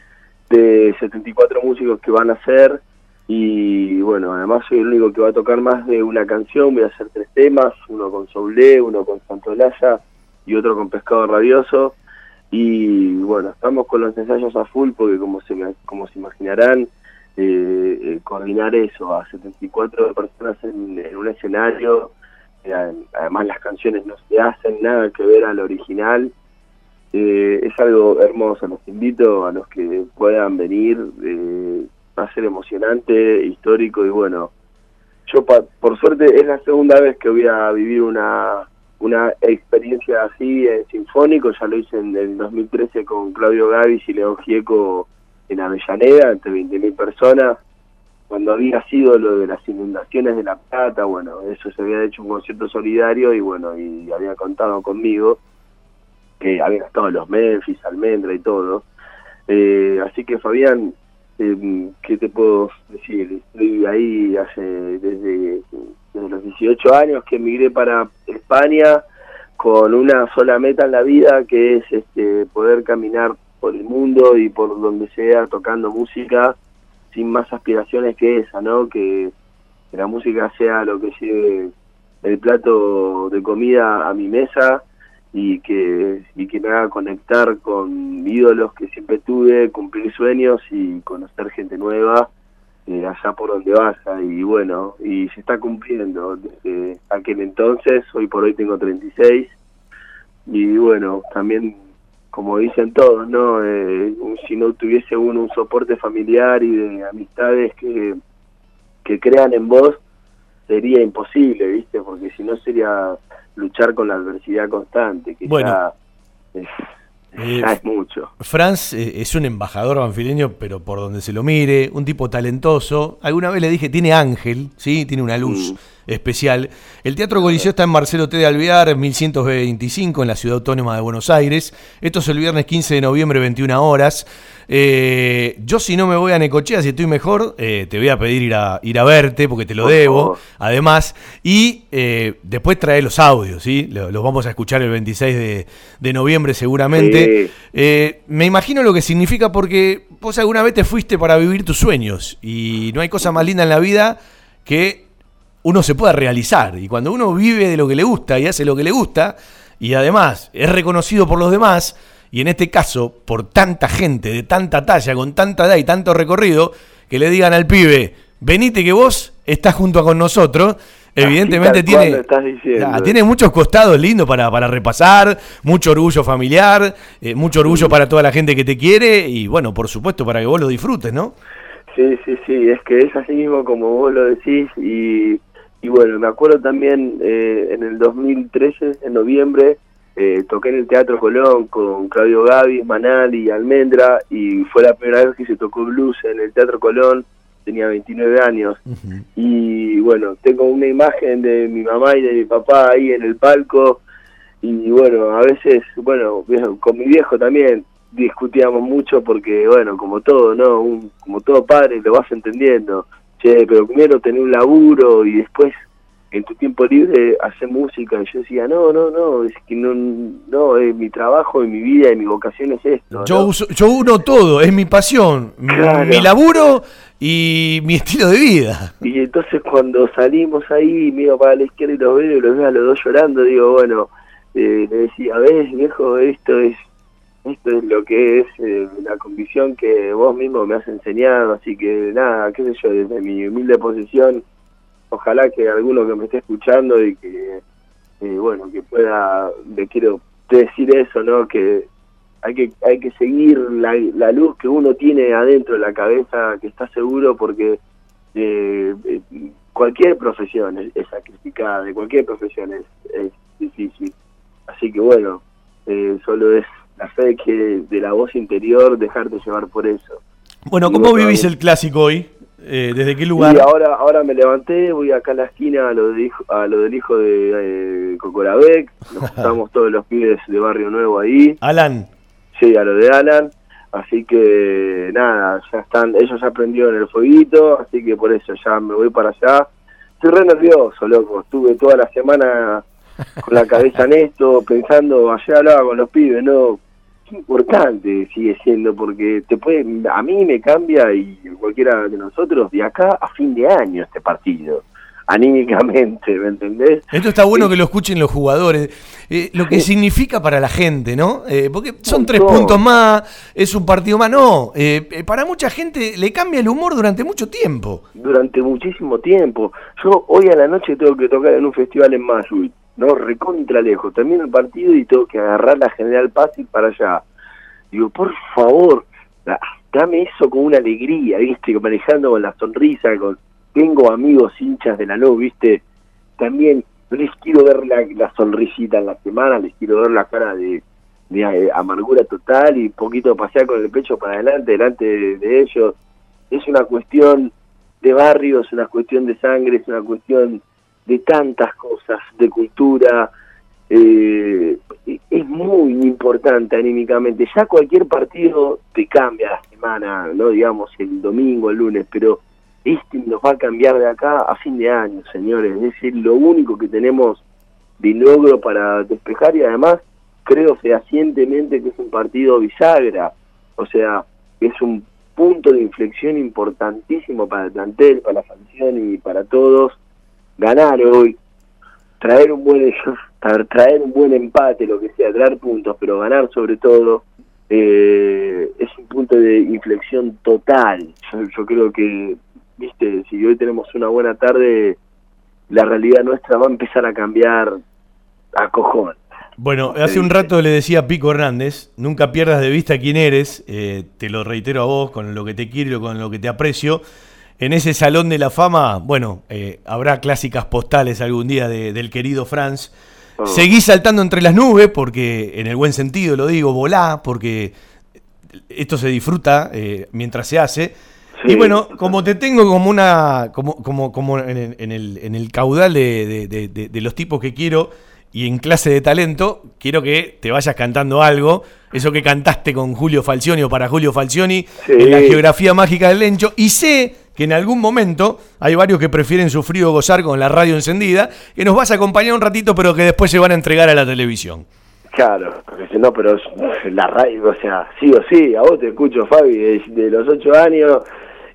de 74 músicos que van a hacer y bueno, además soy el único que va a tocar más de una canción, voy a hacer tres temas, uno con Soulé, uno con Santolaya y otro con Pescado Rabioso y bueno, estamos con los ensayos a full porque como se, como se imaginarán, eh, eh, coordinar eso a 74 personas en, en un escenario, eh, además las canciones no se hacen nada que ver al original, eh, es algo hermoso, los invito a los que puedan venir, eh, va a ser emocionante, histórico y bueno, yo por suerte es la segunda vez que voy a vivir una una experiencia así en sinfónico, ya lo hice en el 2013 con Claudio Gavis y León Gieco en Avellaneda, entre 20.000 personas, cuando había sido lo de las inundaciones de La Plata, bueno, eso se había hecho un concierto solidario y bueno, y había contado conmigo, que había estado los Memphis, Almendra y todo. Eh, así que Fabián, eh, ¿qué te puedo decir? Estoy ahí hace desde, desde los 18 años que emigré para España con una sola meta en la vida, que es este, poder caminar por el mundo y por donde sea tocando música sin más aspiraciones que esa, ¿no? Que, que la música sea lo que lleve el plato de comida a mi mesa y que, y que me haga conectar con ídolos que siempre tuve, cumplir sueños y conocer gente nueva eh, allá por donde vaya. Y bueno, y se está cumpliendo. Desde aquel entonces, hoy por hoy tengo 36. Y bueno, también, como dicen todos, ¿no? Eh, si no tuviese uno un soporte familiar y de amistades que, que crean en vos, sería imposible, ¿viste? Porque si no sería luchar con la adversidad constante, que Bueno. ya, es, Eh, ya es mucho. Franz eh, es un embajador banfileño, pero por donde se lo mire, un tipo talentoso. Alguna vez le dije, tiene ángel, ¿sí? Tiene una luz especial. El Teatro Coliseo está en Marcelo T. de Alvear, 1125, en la Ciudad Autónoma de Buenos Aires. Esto es el viernes 15 de noviembre, 21 horas. Eh, yo si no me voy a Necochea, si estoy mejor, eh, te voy a pedir ir a, ir a verte, porque te lo Por debo, favor. además. Y eh, después trae los audios, ¿sí? Lo- Los vamos a escuchar el 26 de, de noviembre seguramente. Sí. Me imagino lo que significa porque vos alguna vez te fuiste para vivir tus sueños y no hay cosa más linda en la vida que uno se pueda realizar. Y cuando uno vive de lo que le gusta y hace lo que le gusta y además es reconocido por los demás, y en este caso por tanta gente de tanta talla, con tanta edad y tanto recorrido, que le digan al pibe, venite que vos estás junto con nosotros. Evidentemente tiene. Ah, tiene muchos costados lindos para, para repasar, mucho orgullo familiar, eh, mucho orgullo para toda la gente que te quiere y bueno, por supuesto para que vos lo disfrutes, ¿no? Sí, sí, sí, es que es así mismo como vos lo decís y, y bueno, me acuerdo también eh, en el 2013, en noviembre, eh, toqué en el Teatro Colón con Claudio Gavis, Manal y Almendra y fue la primera vez que se tocó blues en el Teatro Colón, tenía 29 años y bueno, tengo una imagen de mi mamá y de mi papá ahí en el palco y bueno, a veces, bueno, con mi viejo también discutíamos mucho porque, bueno, como todo, ¿no? Un- como todo padre lo vas entendiendo. Che, pero primero tener un laburo y después en tu tiempo libre hacer música. Y yo decía, no, no, no, es que no, no, es mi trabajo y mi vida y mi vocación es esto. Yo, ¿no? uso- yo uno todo, es mi pasión, Claro. mi laburo y mi estilo de vida. Y entonces cuando salimos ahí, miro para la izquierda y los veo y los veo a los dos llorando, digo, bueno, eh, le decía, ves viejo, esto es esto es lo que es eh, la convicción que vos mismo me has enseñado, así que nada, qué sé yo, desde mi humilde posición, ojalá que alguno que me esté escuchando y que, eh, bueno, que pueda, le quiero decir eso, ¿no? Que hay que hay que seguir la, la luz que uno tiene adentro de la cabeza, que está seguro porque eh, cualquier profesión es, es sacrificada, de cualquier profesión es, es difícil. Así que bueno, solo es la fe que de la voz interior dejarte llevar por eso. Bueno, ¿cómo vivís el clásico hoy? Eh, ¿Desde qué lugar? Y ahora, ahora me levanté, voy acá a la esquina a lo, de hijo- a lo del hijo de eh, Cocorabec, nos juntamos todos los pibes de Barrio Nuevo ahí. Alan. Sí, a lo de Alan. Así que nada, ya están, ellos ya aprendieron el fueguito, así que por eso ya me voy para allá. Estoy re nervioso, loco. Estuve toda la semana con la cabeza en esto, pensando, ayer hablaba con los pibes, ¿no? Importante sigue siendo, porque te puede, a mí me cambia y cualquiera de nosotros de acá a fin de año este partido, anímicamente, ¿me entendés? Esto está bueno que lo escuchen los jugadores. eh, lo que significa para la gente, ¿no? Eh, porque son tres puntos más, es un partido más. No, eh, eh, para mucha gente le cambia el humor durante mucho tiempo. durante muchísimo tiempo. Yo hoy a la noche tengo que tocar en un festival en Mayuy, no recontra lejos. Termino el partido y tengo que agarrar la General Paz para allá. Digo, por favor, da- dame eso con una alegría, ¿viste? Manejando con la sonrisa, con tengo amigos hinchas de la NU, ¿viste? También les quiero ver la, la sonrisita en la semana, les quiero ver la cara de, de, eh, amargura total y un poquito pasear con el pecho para adelante, delante de, de ellos. Es una cuestión de barrio, es una cuestión de sangre, es una cuestión de tantas cosas, de cultura. eh, es muy importante anímicamente. Ya cualquier partido te cambia la semana, no digamos el domingo, el lunes, pero este nos va a cambiar de acá a fin de año, señores. Es lo único que tenemos de logro para despejar y además creo fehacientemente que es un partido bisagra. O sea, es un punto de inflexión importantísimo para el plantel, para la sanción y para todos. Ganar hoy, traer un buen tra- traer un buen empate, lo que sea, traer puntos, pero ganar sobre todo eh, es un punto de inflexión total. Yo, yo creo que, viste, si hoy tenemos una buena tarde, la realidad nuestra va a empezar a cambiar a cojón. Bueno, hace un rato le decía a Pico Hernández, nunca pierdas de vista quién eres, eh, te lo reitero a vos, con lo que te quiero con lo que te aprecio. En ese salón de la fama, bueno, eh, habrá clásicas postales algún día de- del querido Franz. Oh. Seguí saltando entre las nubes, porque en el buen sentido lo digo, volá, porque esto se disfruta eh, mientras se hace. Y bueno, como te tengo como una, como, como, como en, el, en el- en el caudal de, de- de- de- de los tipos que quiero y en clase de talento, quiero que te vayas cantando algo. Eso que cantaste con Julio Falcioni o para Julio Falcioni en la geografía mágica del Lencho. Y sé que en algún momento hay varios que prefieren sufrir o gozar con la radio encendida, que nos vas a acompañar un ratito, pero que después se van a entregar a la televisión. Claro, porque no, pero la radio, o sea, sí o sí, a vos te escucho, Fabi, de, los ocho años,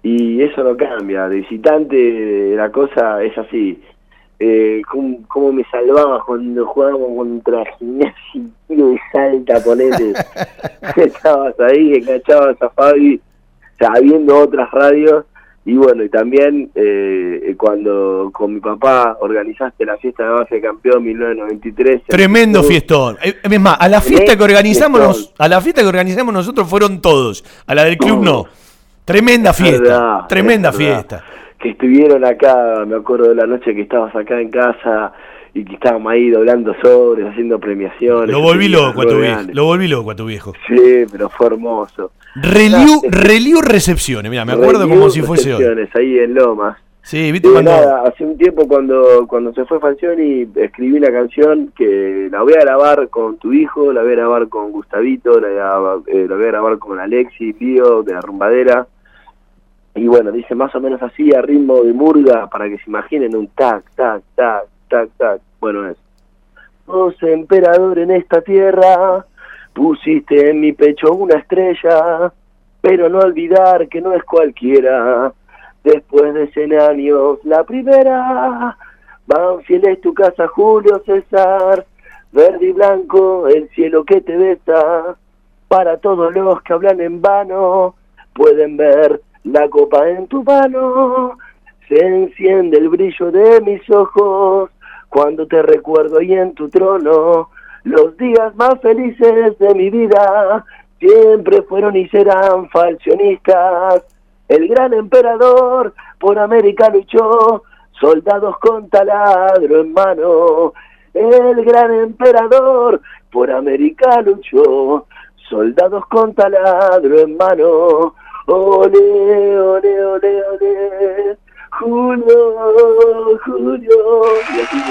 y eso no cambia. De visitante, la cosa es así. Eh, ¿cómo, cómo me salvabas cuando jugábamos contra Gimnasia y Salta, ponete? Estabas ahí, enganchabas a Fabi, sabiendo otras radios, y bueno, y también eh, cuando con mi papá organizaste la fiesta de base de campeón 1993. Tremendo fiestón. Eh, Es más, a la fiesta que organizamos, nos- a la fiesta que organizamos nosotros fueron todos. A la del club no. Tremenda Es fiesta. verdad, tremenda fiesta. que estuvieron acá, me acuerdo de la noche que estabas acá en casa y que estábamos ahí doblando sobres, haciendo premiaciones. Lo volví loco a tu viejo. Lo volví loco a tu viejo. Sí, pero fue hermoso. Reliu, Reliu recepciones. Mira, me acuerdo como si fuese hoy. recepciones, ahí en Lomas. Sí, viste cuando. nada, hace un tiempo cuando cuando se fue Falcioni escribí una canción que la voy a grabar con tu hijo, la voy a grabar con Gustavito, la voy a, eh, la voy a grabar con Alexi, Pío, de la rumbadera. Y bueno, dice más o menos así, a ritmo de murga, para que se imaginen un tac, tac, tac, tac, tac. Bueno, es. Vos, emperador en esta tierra, pusiste en mi pecho una estrella, pero no olvidar que no es cualquiera. Después de 100 años, la primera. Banfield es tu casa, Julio César. Verde y blanco, el cielo que te besa. Para todos los que hablan en vano, pueden ver la copa en tu mano. Se enciende el brillo de mis ojos cuando te recuerdo y en tu trono. Los días más felices de mi vida siempre fueron y serán falsionistas. El gran emperador por América luchó, soldados con taladro en mano. El gran emperador por América luchó, soldados con taladro en mano. Ole, ole, ole, ole. Julio, Julio. Y así.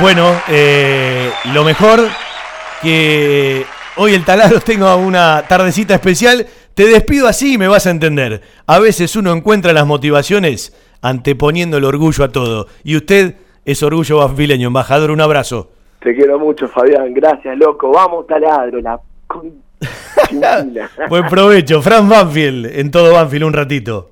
Bueno, eh, lo mejor que hoy el taladro tenga una tardecita especial. Te despido así y me vas a entender. A veces uno encuentra las motivaciones anteponiendo el orgullo a todo. Y usted es orgullo banfileño, embajador. Un abrazo. Te quiero mucho, Fabián. Gracias, loco. Vamos, taladro. La. Buen provecho. Fran Banfield, en todo Banfield un ratito.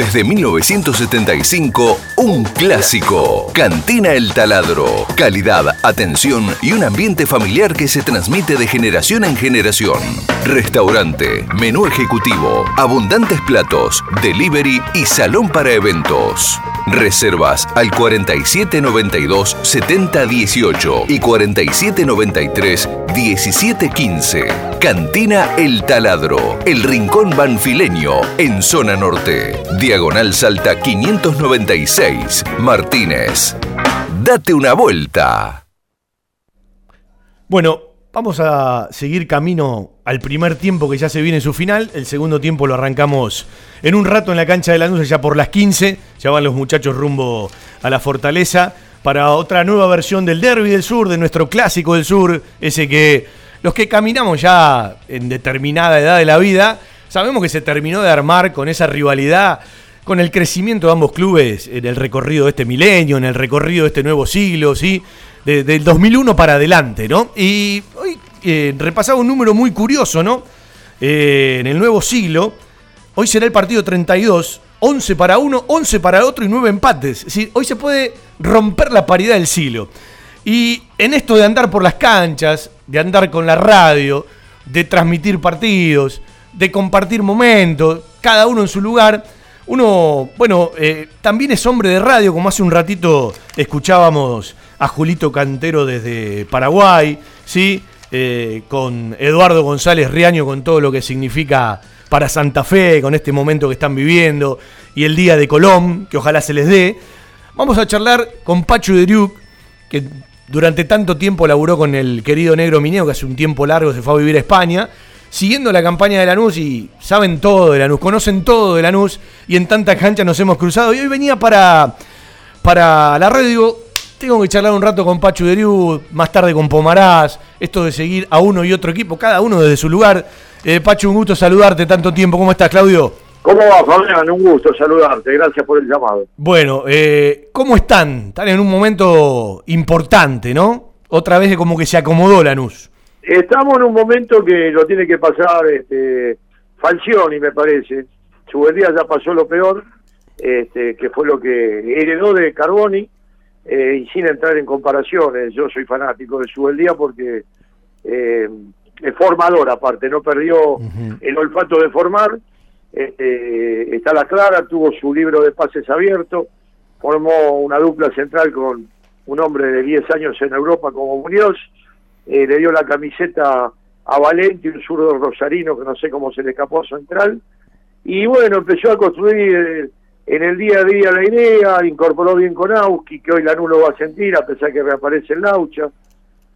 Desde 1975, un clásico. Cantina El Taladro. Calidad, atención y un ambiente familiar que se transmite de generación en generación. Restaurante, menú ejecutivo, abundantes platos, delivery y salón para eventos. Reservas al 4792-7018 y 4793-1715. Cantina El Taladro, el rincón banfileño en zona norte. Diagonal Salta 596, Martínez. Date una vuelta. Bueno, vamos a seguir camino al primer tiempo que ya se viene en su final. El segundo tiempo lo arrancamos en un rato en la cancha de Lanús, ya por las 15. Ya van los muchachos rumbo a la fortaleza para otra nueva versión del Derby del Sur, de nuestro clásico del Sur, ese que los que caminamos ya en determinada edad de la vida, sabemos que se terminó de armar con esa rivalidad, con el crecimiento de ambos clubes en el recorrido de este milenio, en el recorrido de este nuevo siglo, ¿sí? De- del 2001 para adelante, ¿no? Y hoy eh, repasaba un número muy curioso, ¿no? Eh, en el nuevo siglo, hoy será el partido 32, 11 para uno, 11 para otro y 9 empates. Es hoy se puede romper la paridad del siglo. Y en esto de andar por las canchas, de andar con la radio, de transmitir partidos, de compartir momentos, cada uno en su lugar, uno, bueno, eh, también es hombre de radio, como hace un ratito escuchábamos a Julito Cantero desde Paraguay, ¿sí? Eh, con Eduardo González Riaño, con todo lo que significa para Santa Fe, con este momento que están viviendo, y el día de Colón, que ojalá se les dé. Vamos a charlar con Pacho Deriuk, que durante tanto tiempo laburó con el querido Negro Mineo, que hace un tiempo largo se fue a vivir a España, siguiendo la campaña de Lanús y saben todo de Lanús, conocen todo de Lanús y en tantas canchas nos hemos cruzado. Y hoy venía para, para la radio, digo, tengo que charlar un rato con Pacho Deriu, más tarde con Pomarás, esto de seguir a uno y otro equipo, cada uno desde su lugar. Eh, Pacho, un gusto saludarte tanto tiempo. ¿Cómo estás, Claudio? ¿Cómo va, Fabián? Un gusto saludarte. Gracias por el llamado. Bueno, eh, ¿cómo están? Están en un momento importante, ¿no? Otra vez como que se acomodó Lanús. Estamos en un momento que lo tiene que pasar este, Falcioni, me parece. Subeldía ya pasó lo peor, este, que fue lo que heredó de Carboni, eh, y sin entrar en comparaciones, yo soy fanático de Subeldía porque eh, es formador aparte, no perdió el olfato de formar, este, está la clara, tuvo su libro de pases abierto, formó una dupla central con un hombre de 10 años en Europa como Muñoz, eh, le dio la camiseta a Valente, un zurdo rosarino que no sé cómo se le escapó a central, y bueno, empezó a construir eh, en el día a día la idea, incorporó bien con Auski, que hoy la lo va a sentir, a pesar que reaparece en Laucha,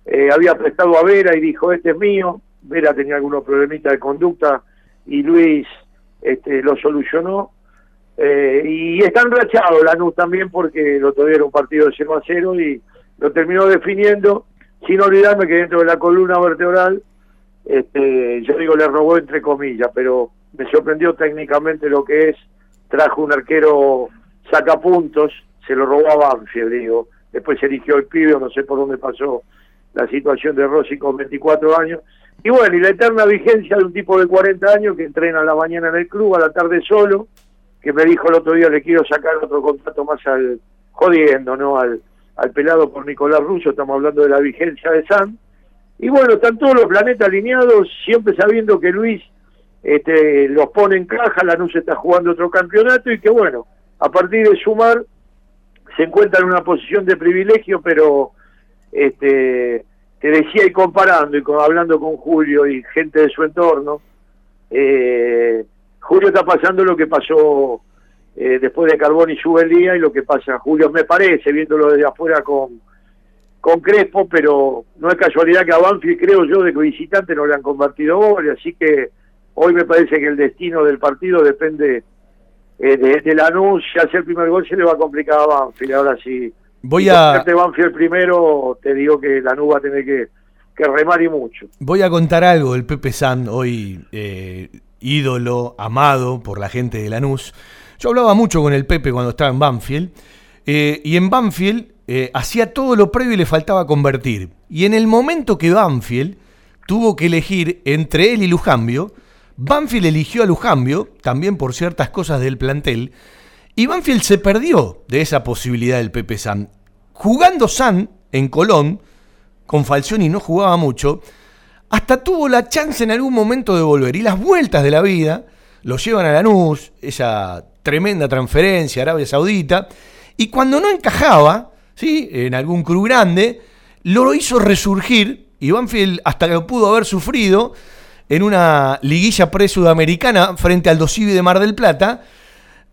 eh, había prestado a Vera y dijo, este es mío, Vera tenía algunos problemitas de conducta y Luis este, lo solucionó, eh, y está enrachado Lanús también porque lo tuvieron un partido de 0 a 0 y lo terminó definiendo, sin olvidarme que dentro de la columna vertebral, este, yo digo le robó entre comillas, pero me sorprendió técnicamente lo que es, trajo un arquero sacapuntos, se lo robó a Banfield, digo, después se eligió el pibe, no sé por dónde pasó la situación de Rossi con 24 años, y bueno, y la eterna vigencia de un tipo de 40 años que entrena a la mañana en el club, a la tarde solo, que me dijo el otro día le quiero sacar otro contrato más al jodiendo, ¿no? Al, al pelado por Nicolás Russo, estamos hablando de la vigencia de San. Y bueno, están todos los planetas alineados, siempre sabiendo que Luis este, los pone en caja, Lanús está jugando otro campeonato y que bueno, a partir de sumar se encuentra en una posición de privilegio, pero este, te decía y comparando y con, hablando con Julio y gente de su entorno, eh, Julio está pasando lo que pasó eh, después de Carbón y Subelía y lo que pasa Julio me parece, viéndolo desde afuera con, con Crespo, pero no es casualidad que a Banfield creo yo de que visitante no le han convertido goles, así que hoy me parece que el destino del partido depende eh, de, de Lanús, si hace el primer gol se le va a complicar a Banfield, ahora sí. Voy si a- convierte Banfield primero, te digo que Lanús va a tener que, que remar y mucho. Voy a contar algo del Pepe San, hoy eh, ídolo, amado por la gente de Lanús. Yo hablaba mucho con el Pepe cuando estaba en Banfield, eh, y en Banfield eh, hacía todo lo previo y le faltaba convertir. Y en el momento que Banfield tuvo que elegir entre él y Lujambio, Banfield eligió a Lujambio, también por ciertas cosas del plantel, y Banfield se perdió de esa posibilidad del Pepe San. Jugando San en Colón, con Falcioni no jugaba mucho, hasta tuvo la chance en algún momento de volver. Y las vueltas de la vida lo llevan a Lanús, esa tremenda transferencia a Arabia Saudita, y cuando no encajaba, ¿sí? en algún club grande, lo hizo resurgir, y Banfield hasta lo pudo haber sufrido en una liguilla pre-sudamericana frente al Dosivi de Mar del Plata,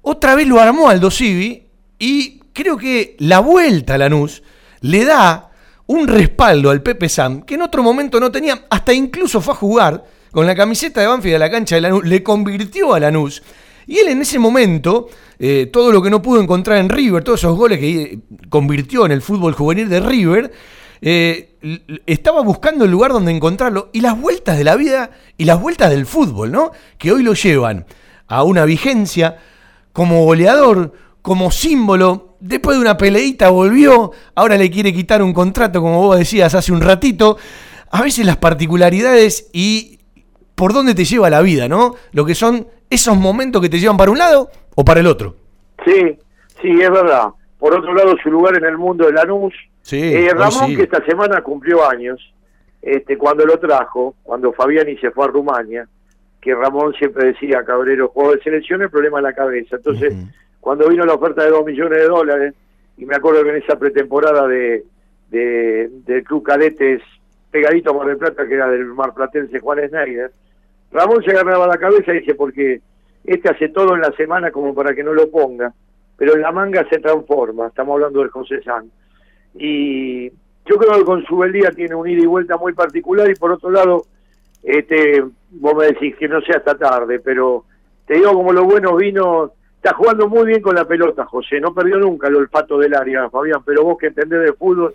otra vez lo armó al Dosivi y creo que la vuelta a Lanús le da un respaldo al Pepe Sam que en otro momento no tenía, hasta incluso fue a jugar con la camiseta de Banfield a la cancha de Lanús, le convirtió a Lanús. Y él en ese momento, eh, todo lo que no pudo encontrar en River, todos esos goles que eh, convirtió en el fútbol juvenil de River, eh, estaba buscando el lugar donde encontrarlo. Y las vueltas de la vida y las vueltas del fútbol, ¿no? Que hoy lo llevan a una vigencia como goleador, como símbolo. Después de una peleita volvió, ahora le quiere quitar un contrato, como vos decías hace un ratito. A veces las particularidades y por dónde te lleva la vida, ¿no? Lo que son esos momentos que te llevan para un lado o para el otro. Sí, sí, es verdad. Por otro lado, su lugar en el mundo de Lanús. Sí, Eh, Ramón, sí. que esta semana cumplió años, este, cuando lo trajo, cuando Fabiani se fue a Rumania, que Ramón siempre decía, Cabrero, juego de selección, el problema es la cabeza. Entonces, cuando vino la oferta de dos millones de dólares, y me acuerdo que en esa pretemporada de, de- del Club Cadetes, pegadito a Mar del Plata, que era del marplatense Juan Schneider, Ramón se agarraba la cabeza y dice, porque este hace todo en la semana como para que no lo ponga, pero en la manga se transforma, estamos hablando de José San. Y yo creo que con su Beldía tiene un ida y vuelta muy particular y por otro lado, este, vos me decís que no sea hasta tarde, pero te digo como lo bueno vino, está jugando muy bien con la pelota, José, no perdió nunca el olfato del área, Fabián, pero vos que entendés de fútbol,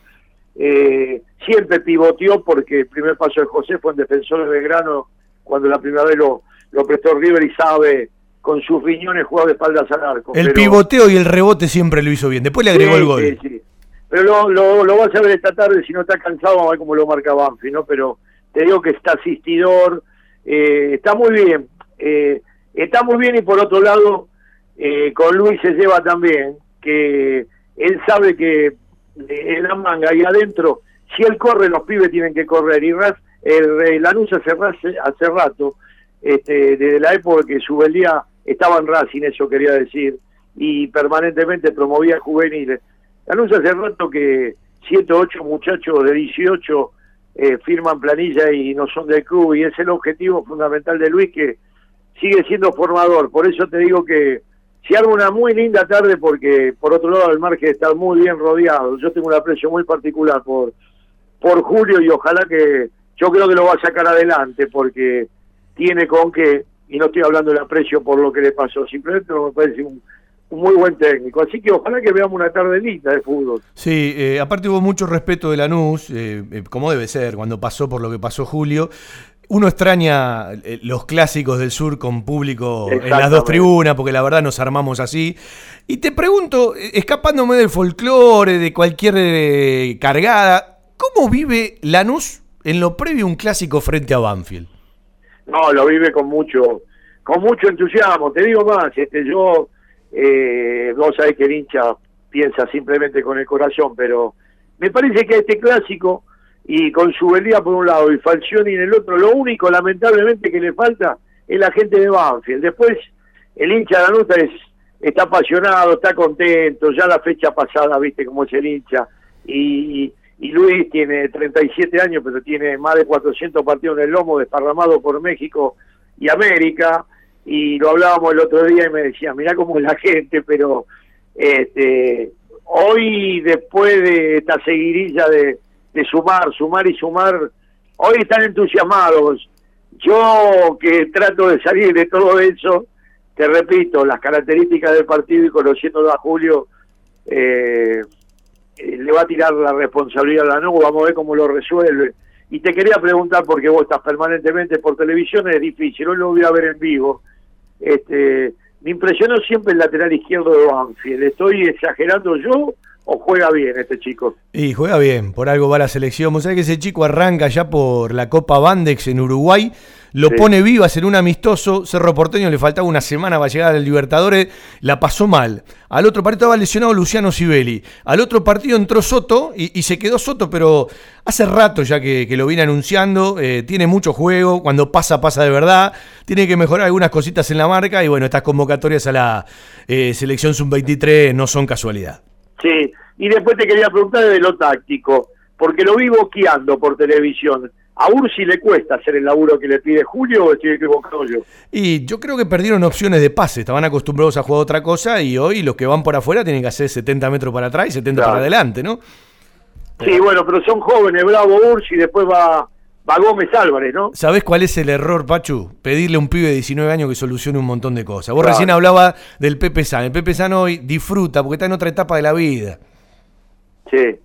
eh, siempre pivoteó porque el primer paso de José fue en Defensor de Belgrano cuando la primera vez lo, lo prestó River y sabe con sus riñones jugar de espaldas al arco. El pero- pivoteo y el rebote siempre lo hizo bien. Después le agregó Sí, el gol. sí, sí. Pero lo, lo, lo vas a ver esta tarde, si no está cansado, vamos a ver cómo lo marca Banfi, ¿no? Pero te digo que está asistidor, eh, está muy bien, eh, está muy bien y por otro lado, eh, con Luis se lleva también, que él sabe que en la manga y adentro, si él corre, los pibes tienen que correr. Y Raz, el, el Lanús hace, hace, rato, este, desde la época que Subeldía estaba en Racing, eso quería decir, y permanentemente promovía juveniles. Lanús hace rato que siete o ocho muchachos de 18 eh, firman planilla y no son del club, y es el objetivo fundamental de Luis que sigue siendo formador. Por eso te digo que se arma una muy linda tarde porque, por otro lado, el margen está muy bien rodeado. Yo tengo un aprecio muy particular por, por Julio y ojalá que yo creo que lo va a sacar adelante porque tiene con que, y no estoy hablando del aprecio por lo que le pasó, simplemente me parece un, un muy buen técnico. Así que ojalá que veamos una tarde linda de fútbol. Sí, eh, aparte hubo mucho respeto de Lanús, eh, eh, como debe ser, cuando pasó por lo que pasó Julio. Uno extraña eh, los clásicos del sur con público en las dos tribunas, porque la verdad nos armamos así. Y te pregunto, escapándome del folclore, de cualquier cargada, ¿cómo vive Lanús en lo previo un clásico frente a Banfield? No, lo vive con mucho, con mucho entusiasmo. Te digo más, este, yo Eh, vos sabés que el hincha piensa simplemente con el corazón, pero me parece que este clásico, y con su velía por un lado y Falcioni en el otro, lo único lamentablemente que le falta es la gente de Banfield. Después el hincha de la nota es, está apasionado, está contento, ya la fecha pasada, viste cómo es el hincha, y, y Luis tiene 37 años, pero tiene más de 400 partidos en el lomo, desparramado por México y América, y lo hablábamos el otro día y me decía, mirá cómo es la gente, pero este hoy después de esta seguidilla de, de sumar, sumar y sumar, hoy están entusiasmados. Yo que trato de salir de todo eso, te repito, las características del partido y conociendo a Julio, eh, eh, le va a tirar la responsabilidad a la nube, vamos a ver cómo lo resuelve. Y te quería preguntar, porque vos estás permanentemente por televisión, es difícil, hoy lo voy a ver en vivo. Este, me impresionó siempre el lateral izquierdo de Banfield. ¿Estoy exagerando yo o juega bien este chico? Y juega bien, por algo va a la selección. Vos sabés que ese chico arranca ya por la Copa Bandex en Uruguay, lo Sí. pone vivas en un amistoso. Cerro Porteño le faltaba una semana para llegar al Libertadores, la pasó mal. Al otro partido estaba lesionado Luciano Sibeli. Al otro partido entró Soto y, y se quedó Soto, pero hace rato ya que, que lo viene anunciando. eh, tiene mucho juego, cuando pasa, pasa de verdad. Tiene que mejorar algunas cositas en la marca y bueno, estas convocatorias a la eh, selección sub-23 no son casualidad. Sí, y después te quería preguntar de lo táctico, porque lo vi boqueando por televisión. ¿A Ursi le cuesta hacer el laburo que le pide Julio o estoy equivocado yo? Y yo creo que perdieron opciones de pase, estaban acostumbrados a jugar otra cosa y hoy los que van por afuera tienen que hacer 70 metros para atrás y 70 Claro. para adelante, ¿no? Sí, bueno, pero son jóvenes, Bravo Ursi, después va, va Gómez Álvarez, ¿no? ¿Sabés cuál es el error, Pachu? Pedirle a un pibe de 19 años que solucione un montón de cosas. Vos Claro. recién hablabas del Pepe San. El Pepe San hoy disfruta porque está en otra etapa de la vida. Sí.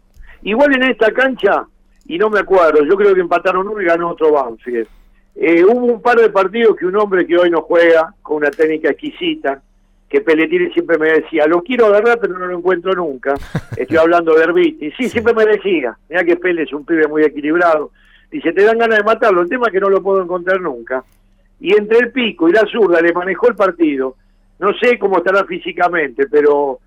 Igual en esta cancha, y no me acuerdo, yo creo que empataron uno y ganó otro Banfield. Eh, hubo un par de partidos que un hombre que hoy no juega, con una técnica exquisita, que Pelletini siempre me decía, lo quiero agarrar pero no lo encuentro nunca. Estoy hablando de Herbiti. Sí, siempre me decía, mira que Pele es un pibe muy equilibrado. Dice, te dan ganas de matarlo, el tema es que no lo puedo encontrar nunca. Y entre el pico y la zurda le manejó el partido. No sé cómo estará físicamente, pero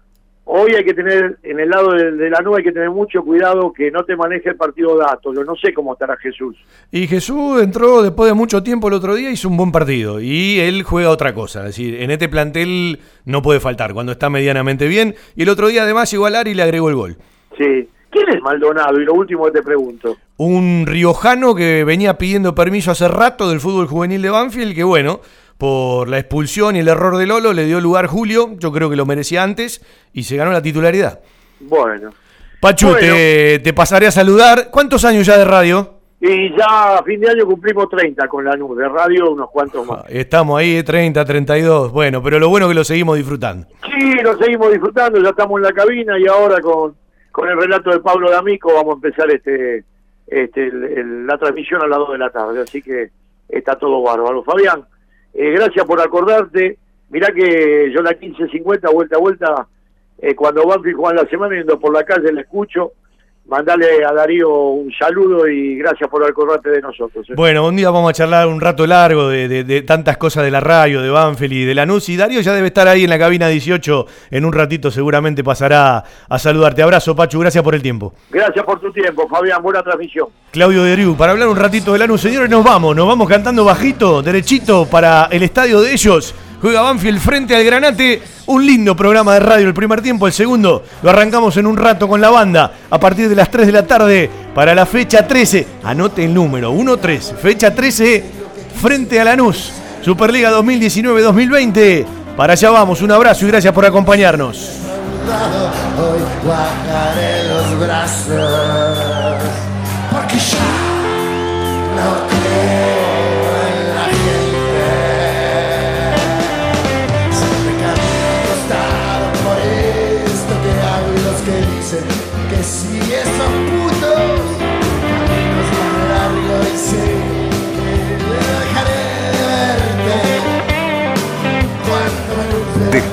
hoy hay que tener, en el lado de, de la nube hay que tener mucho cuidado que no te maneje el partido datos. Yo no sé cómo estará Jesús. Y Jesús entró después de mucho tiempo el otro día, hizo un buen partido. Y él juega otra cosa. Es decir, en este plantel no puede faltar cuando está medianamente bien. Y el otro día además llegó al área y le agregó el gol. Sí. ¿Quién es Maldonado? Y lo último que te pregunto. Un riojano que venía pidiendo permiso hace rato del fútbol juvenil de Banfield, que bueno, por la expulsión y el error de Lolo le dio lugar Julio, yo creo que lo merecía antes, y se ganó la titularidad. Bueno. Pachu, Bueno. te, te pasaré a saludar. ¿Cuántos años ya de radio? Y ya a fin de año cumplimos 30 con la nube. De radio unos cuantos más. Estamos ahí, 30, 32. Bueno, pero lo bueno es que lo seguimos disfrutando. Sí, lo seguimos disfrutando. Ya estamos en la cabina y ahora con, con el relato de Pablo D'Amico vamos a empezar este, este la transmisión a las 2 de la tarde. Así que está todo bárbaro. Fabián, eh, gracias por acordarte. Mirá que yo la 1550, vuelta a vuelta, eh, cuando Banfield juega en la semana, yendo por la calle, la escucho. Mandale a Darío un saludo y gracias por acordarte de nosotros. eh. Bueno, un día vamos a charlar un rato largo de, de- de tantas cosas de la radio, de Banfield y de Lanús. Y Darío ya debe estar ahí en la cabina 18. En un ratito seguramente pasará a saludarte. Abrazo, Pachu. Gracias por el tiempo. Gracias por tu tiempo, Fabián. Buena transmisión. Claudio Deriu, para hablar un ratito de Lanús. Señores, nos vamos. Nos vamos cantando bajito, derechito para el estadio de ellos. Juega Banfield frente al Granate. Un lindo programa de radio el primer tiempo. El segundo lo arrancamos en un rato con la banda. A partir de las 3 de la tarde para la fecha 13. Anote el número 1-3. Fecha 13 frente a Lanús. Superliga 2019-2020. Para allá vamos. Un abrazo y gracias por acompañarnos. Hoy bajaré los brazos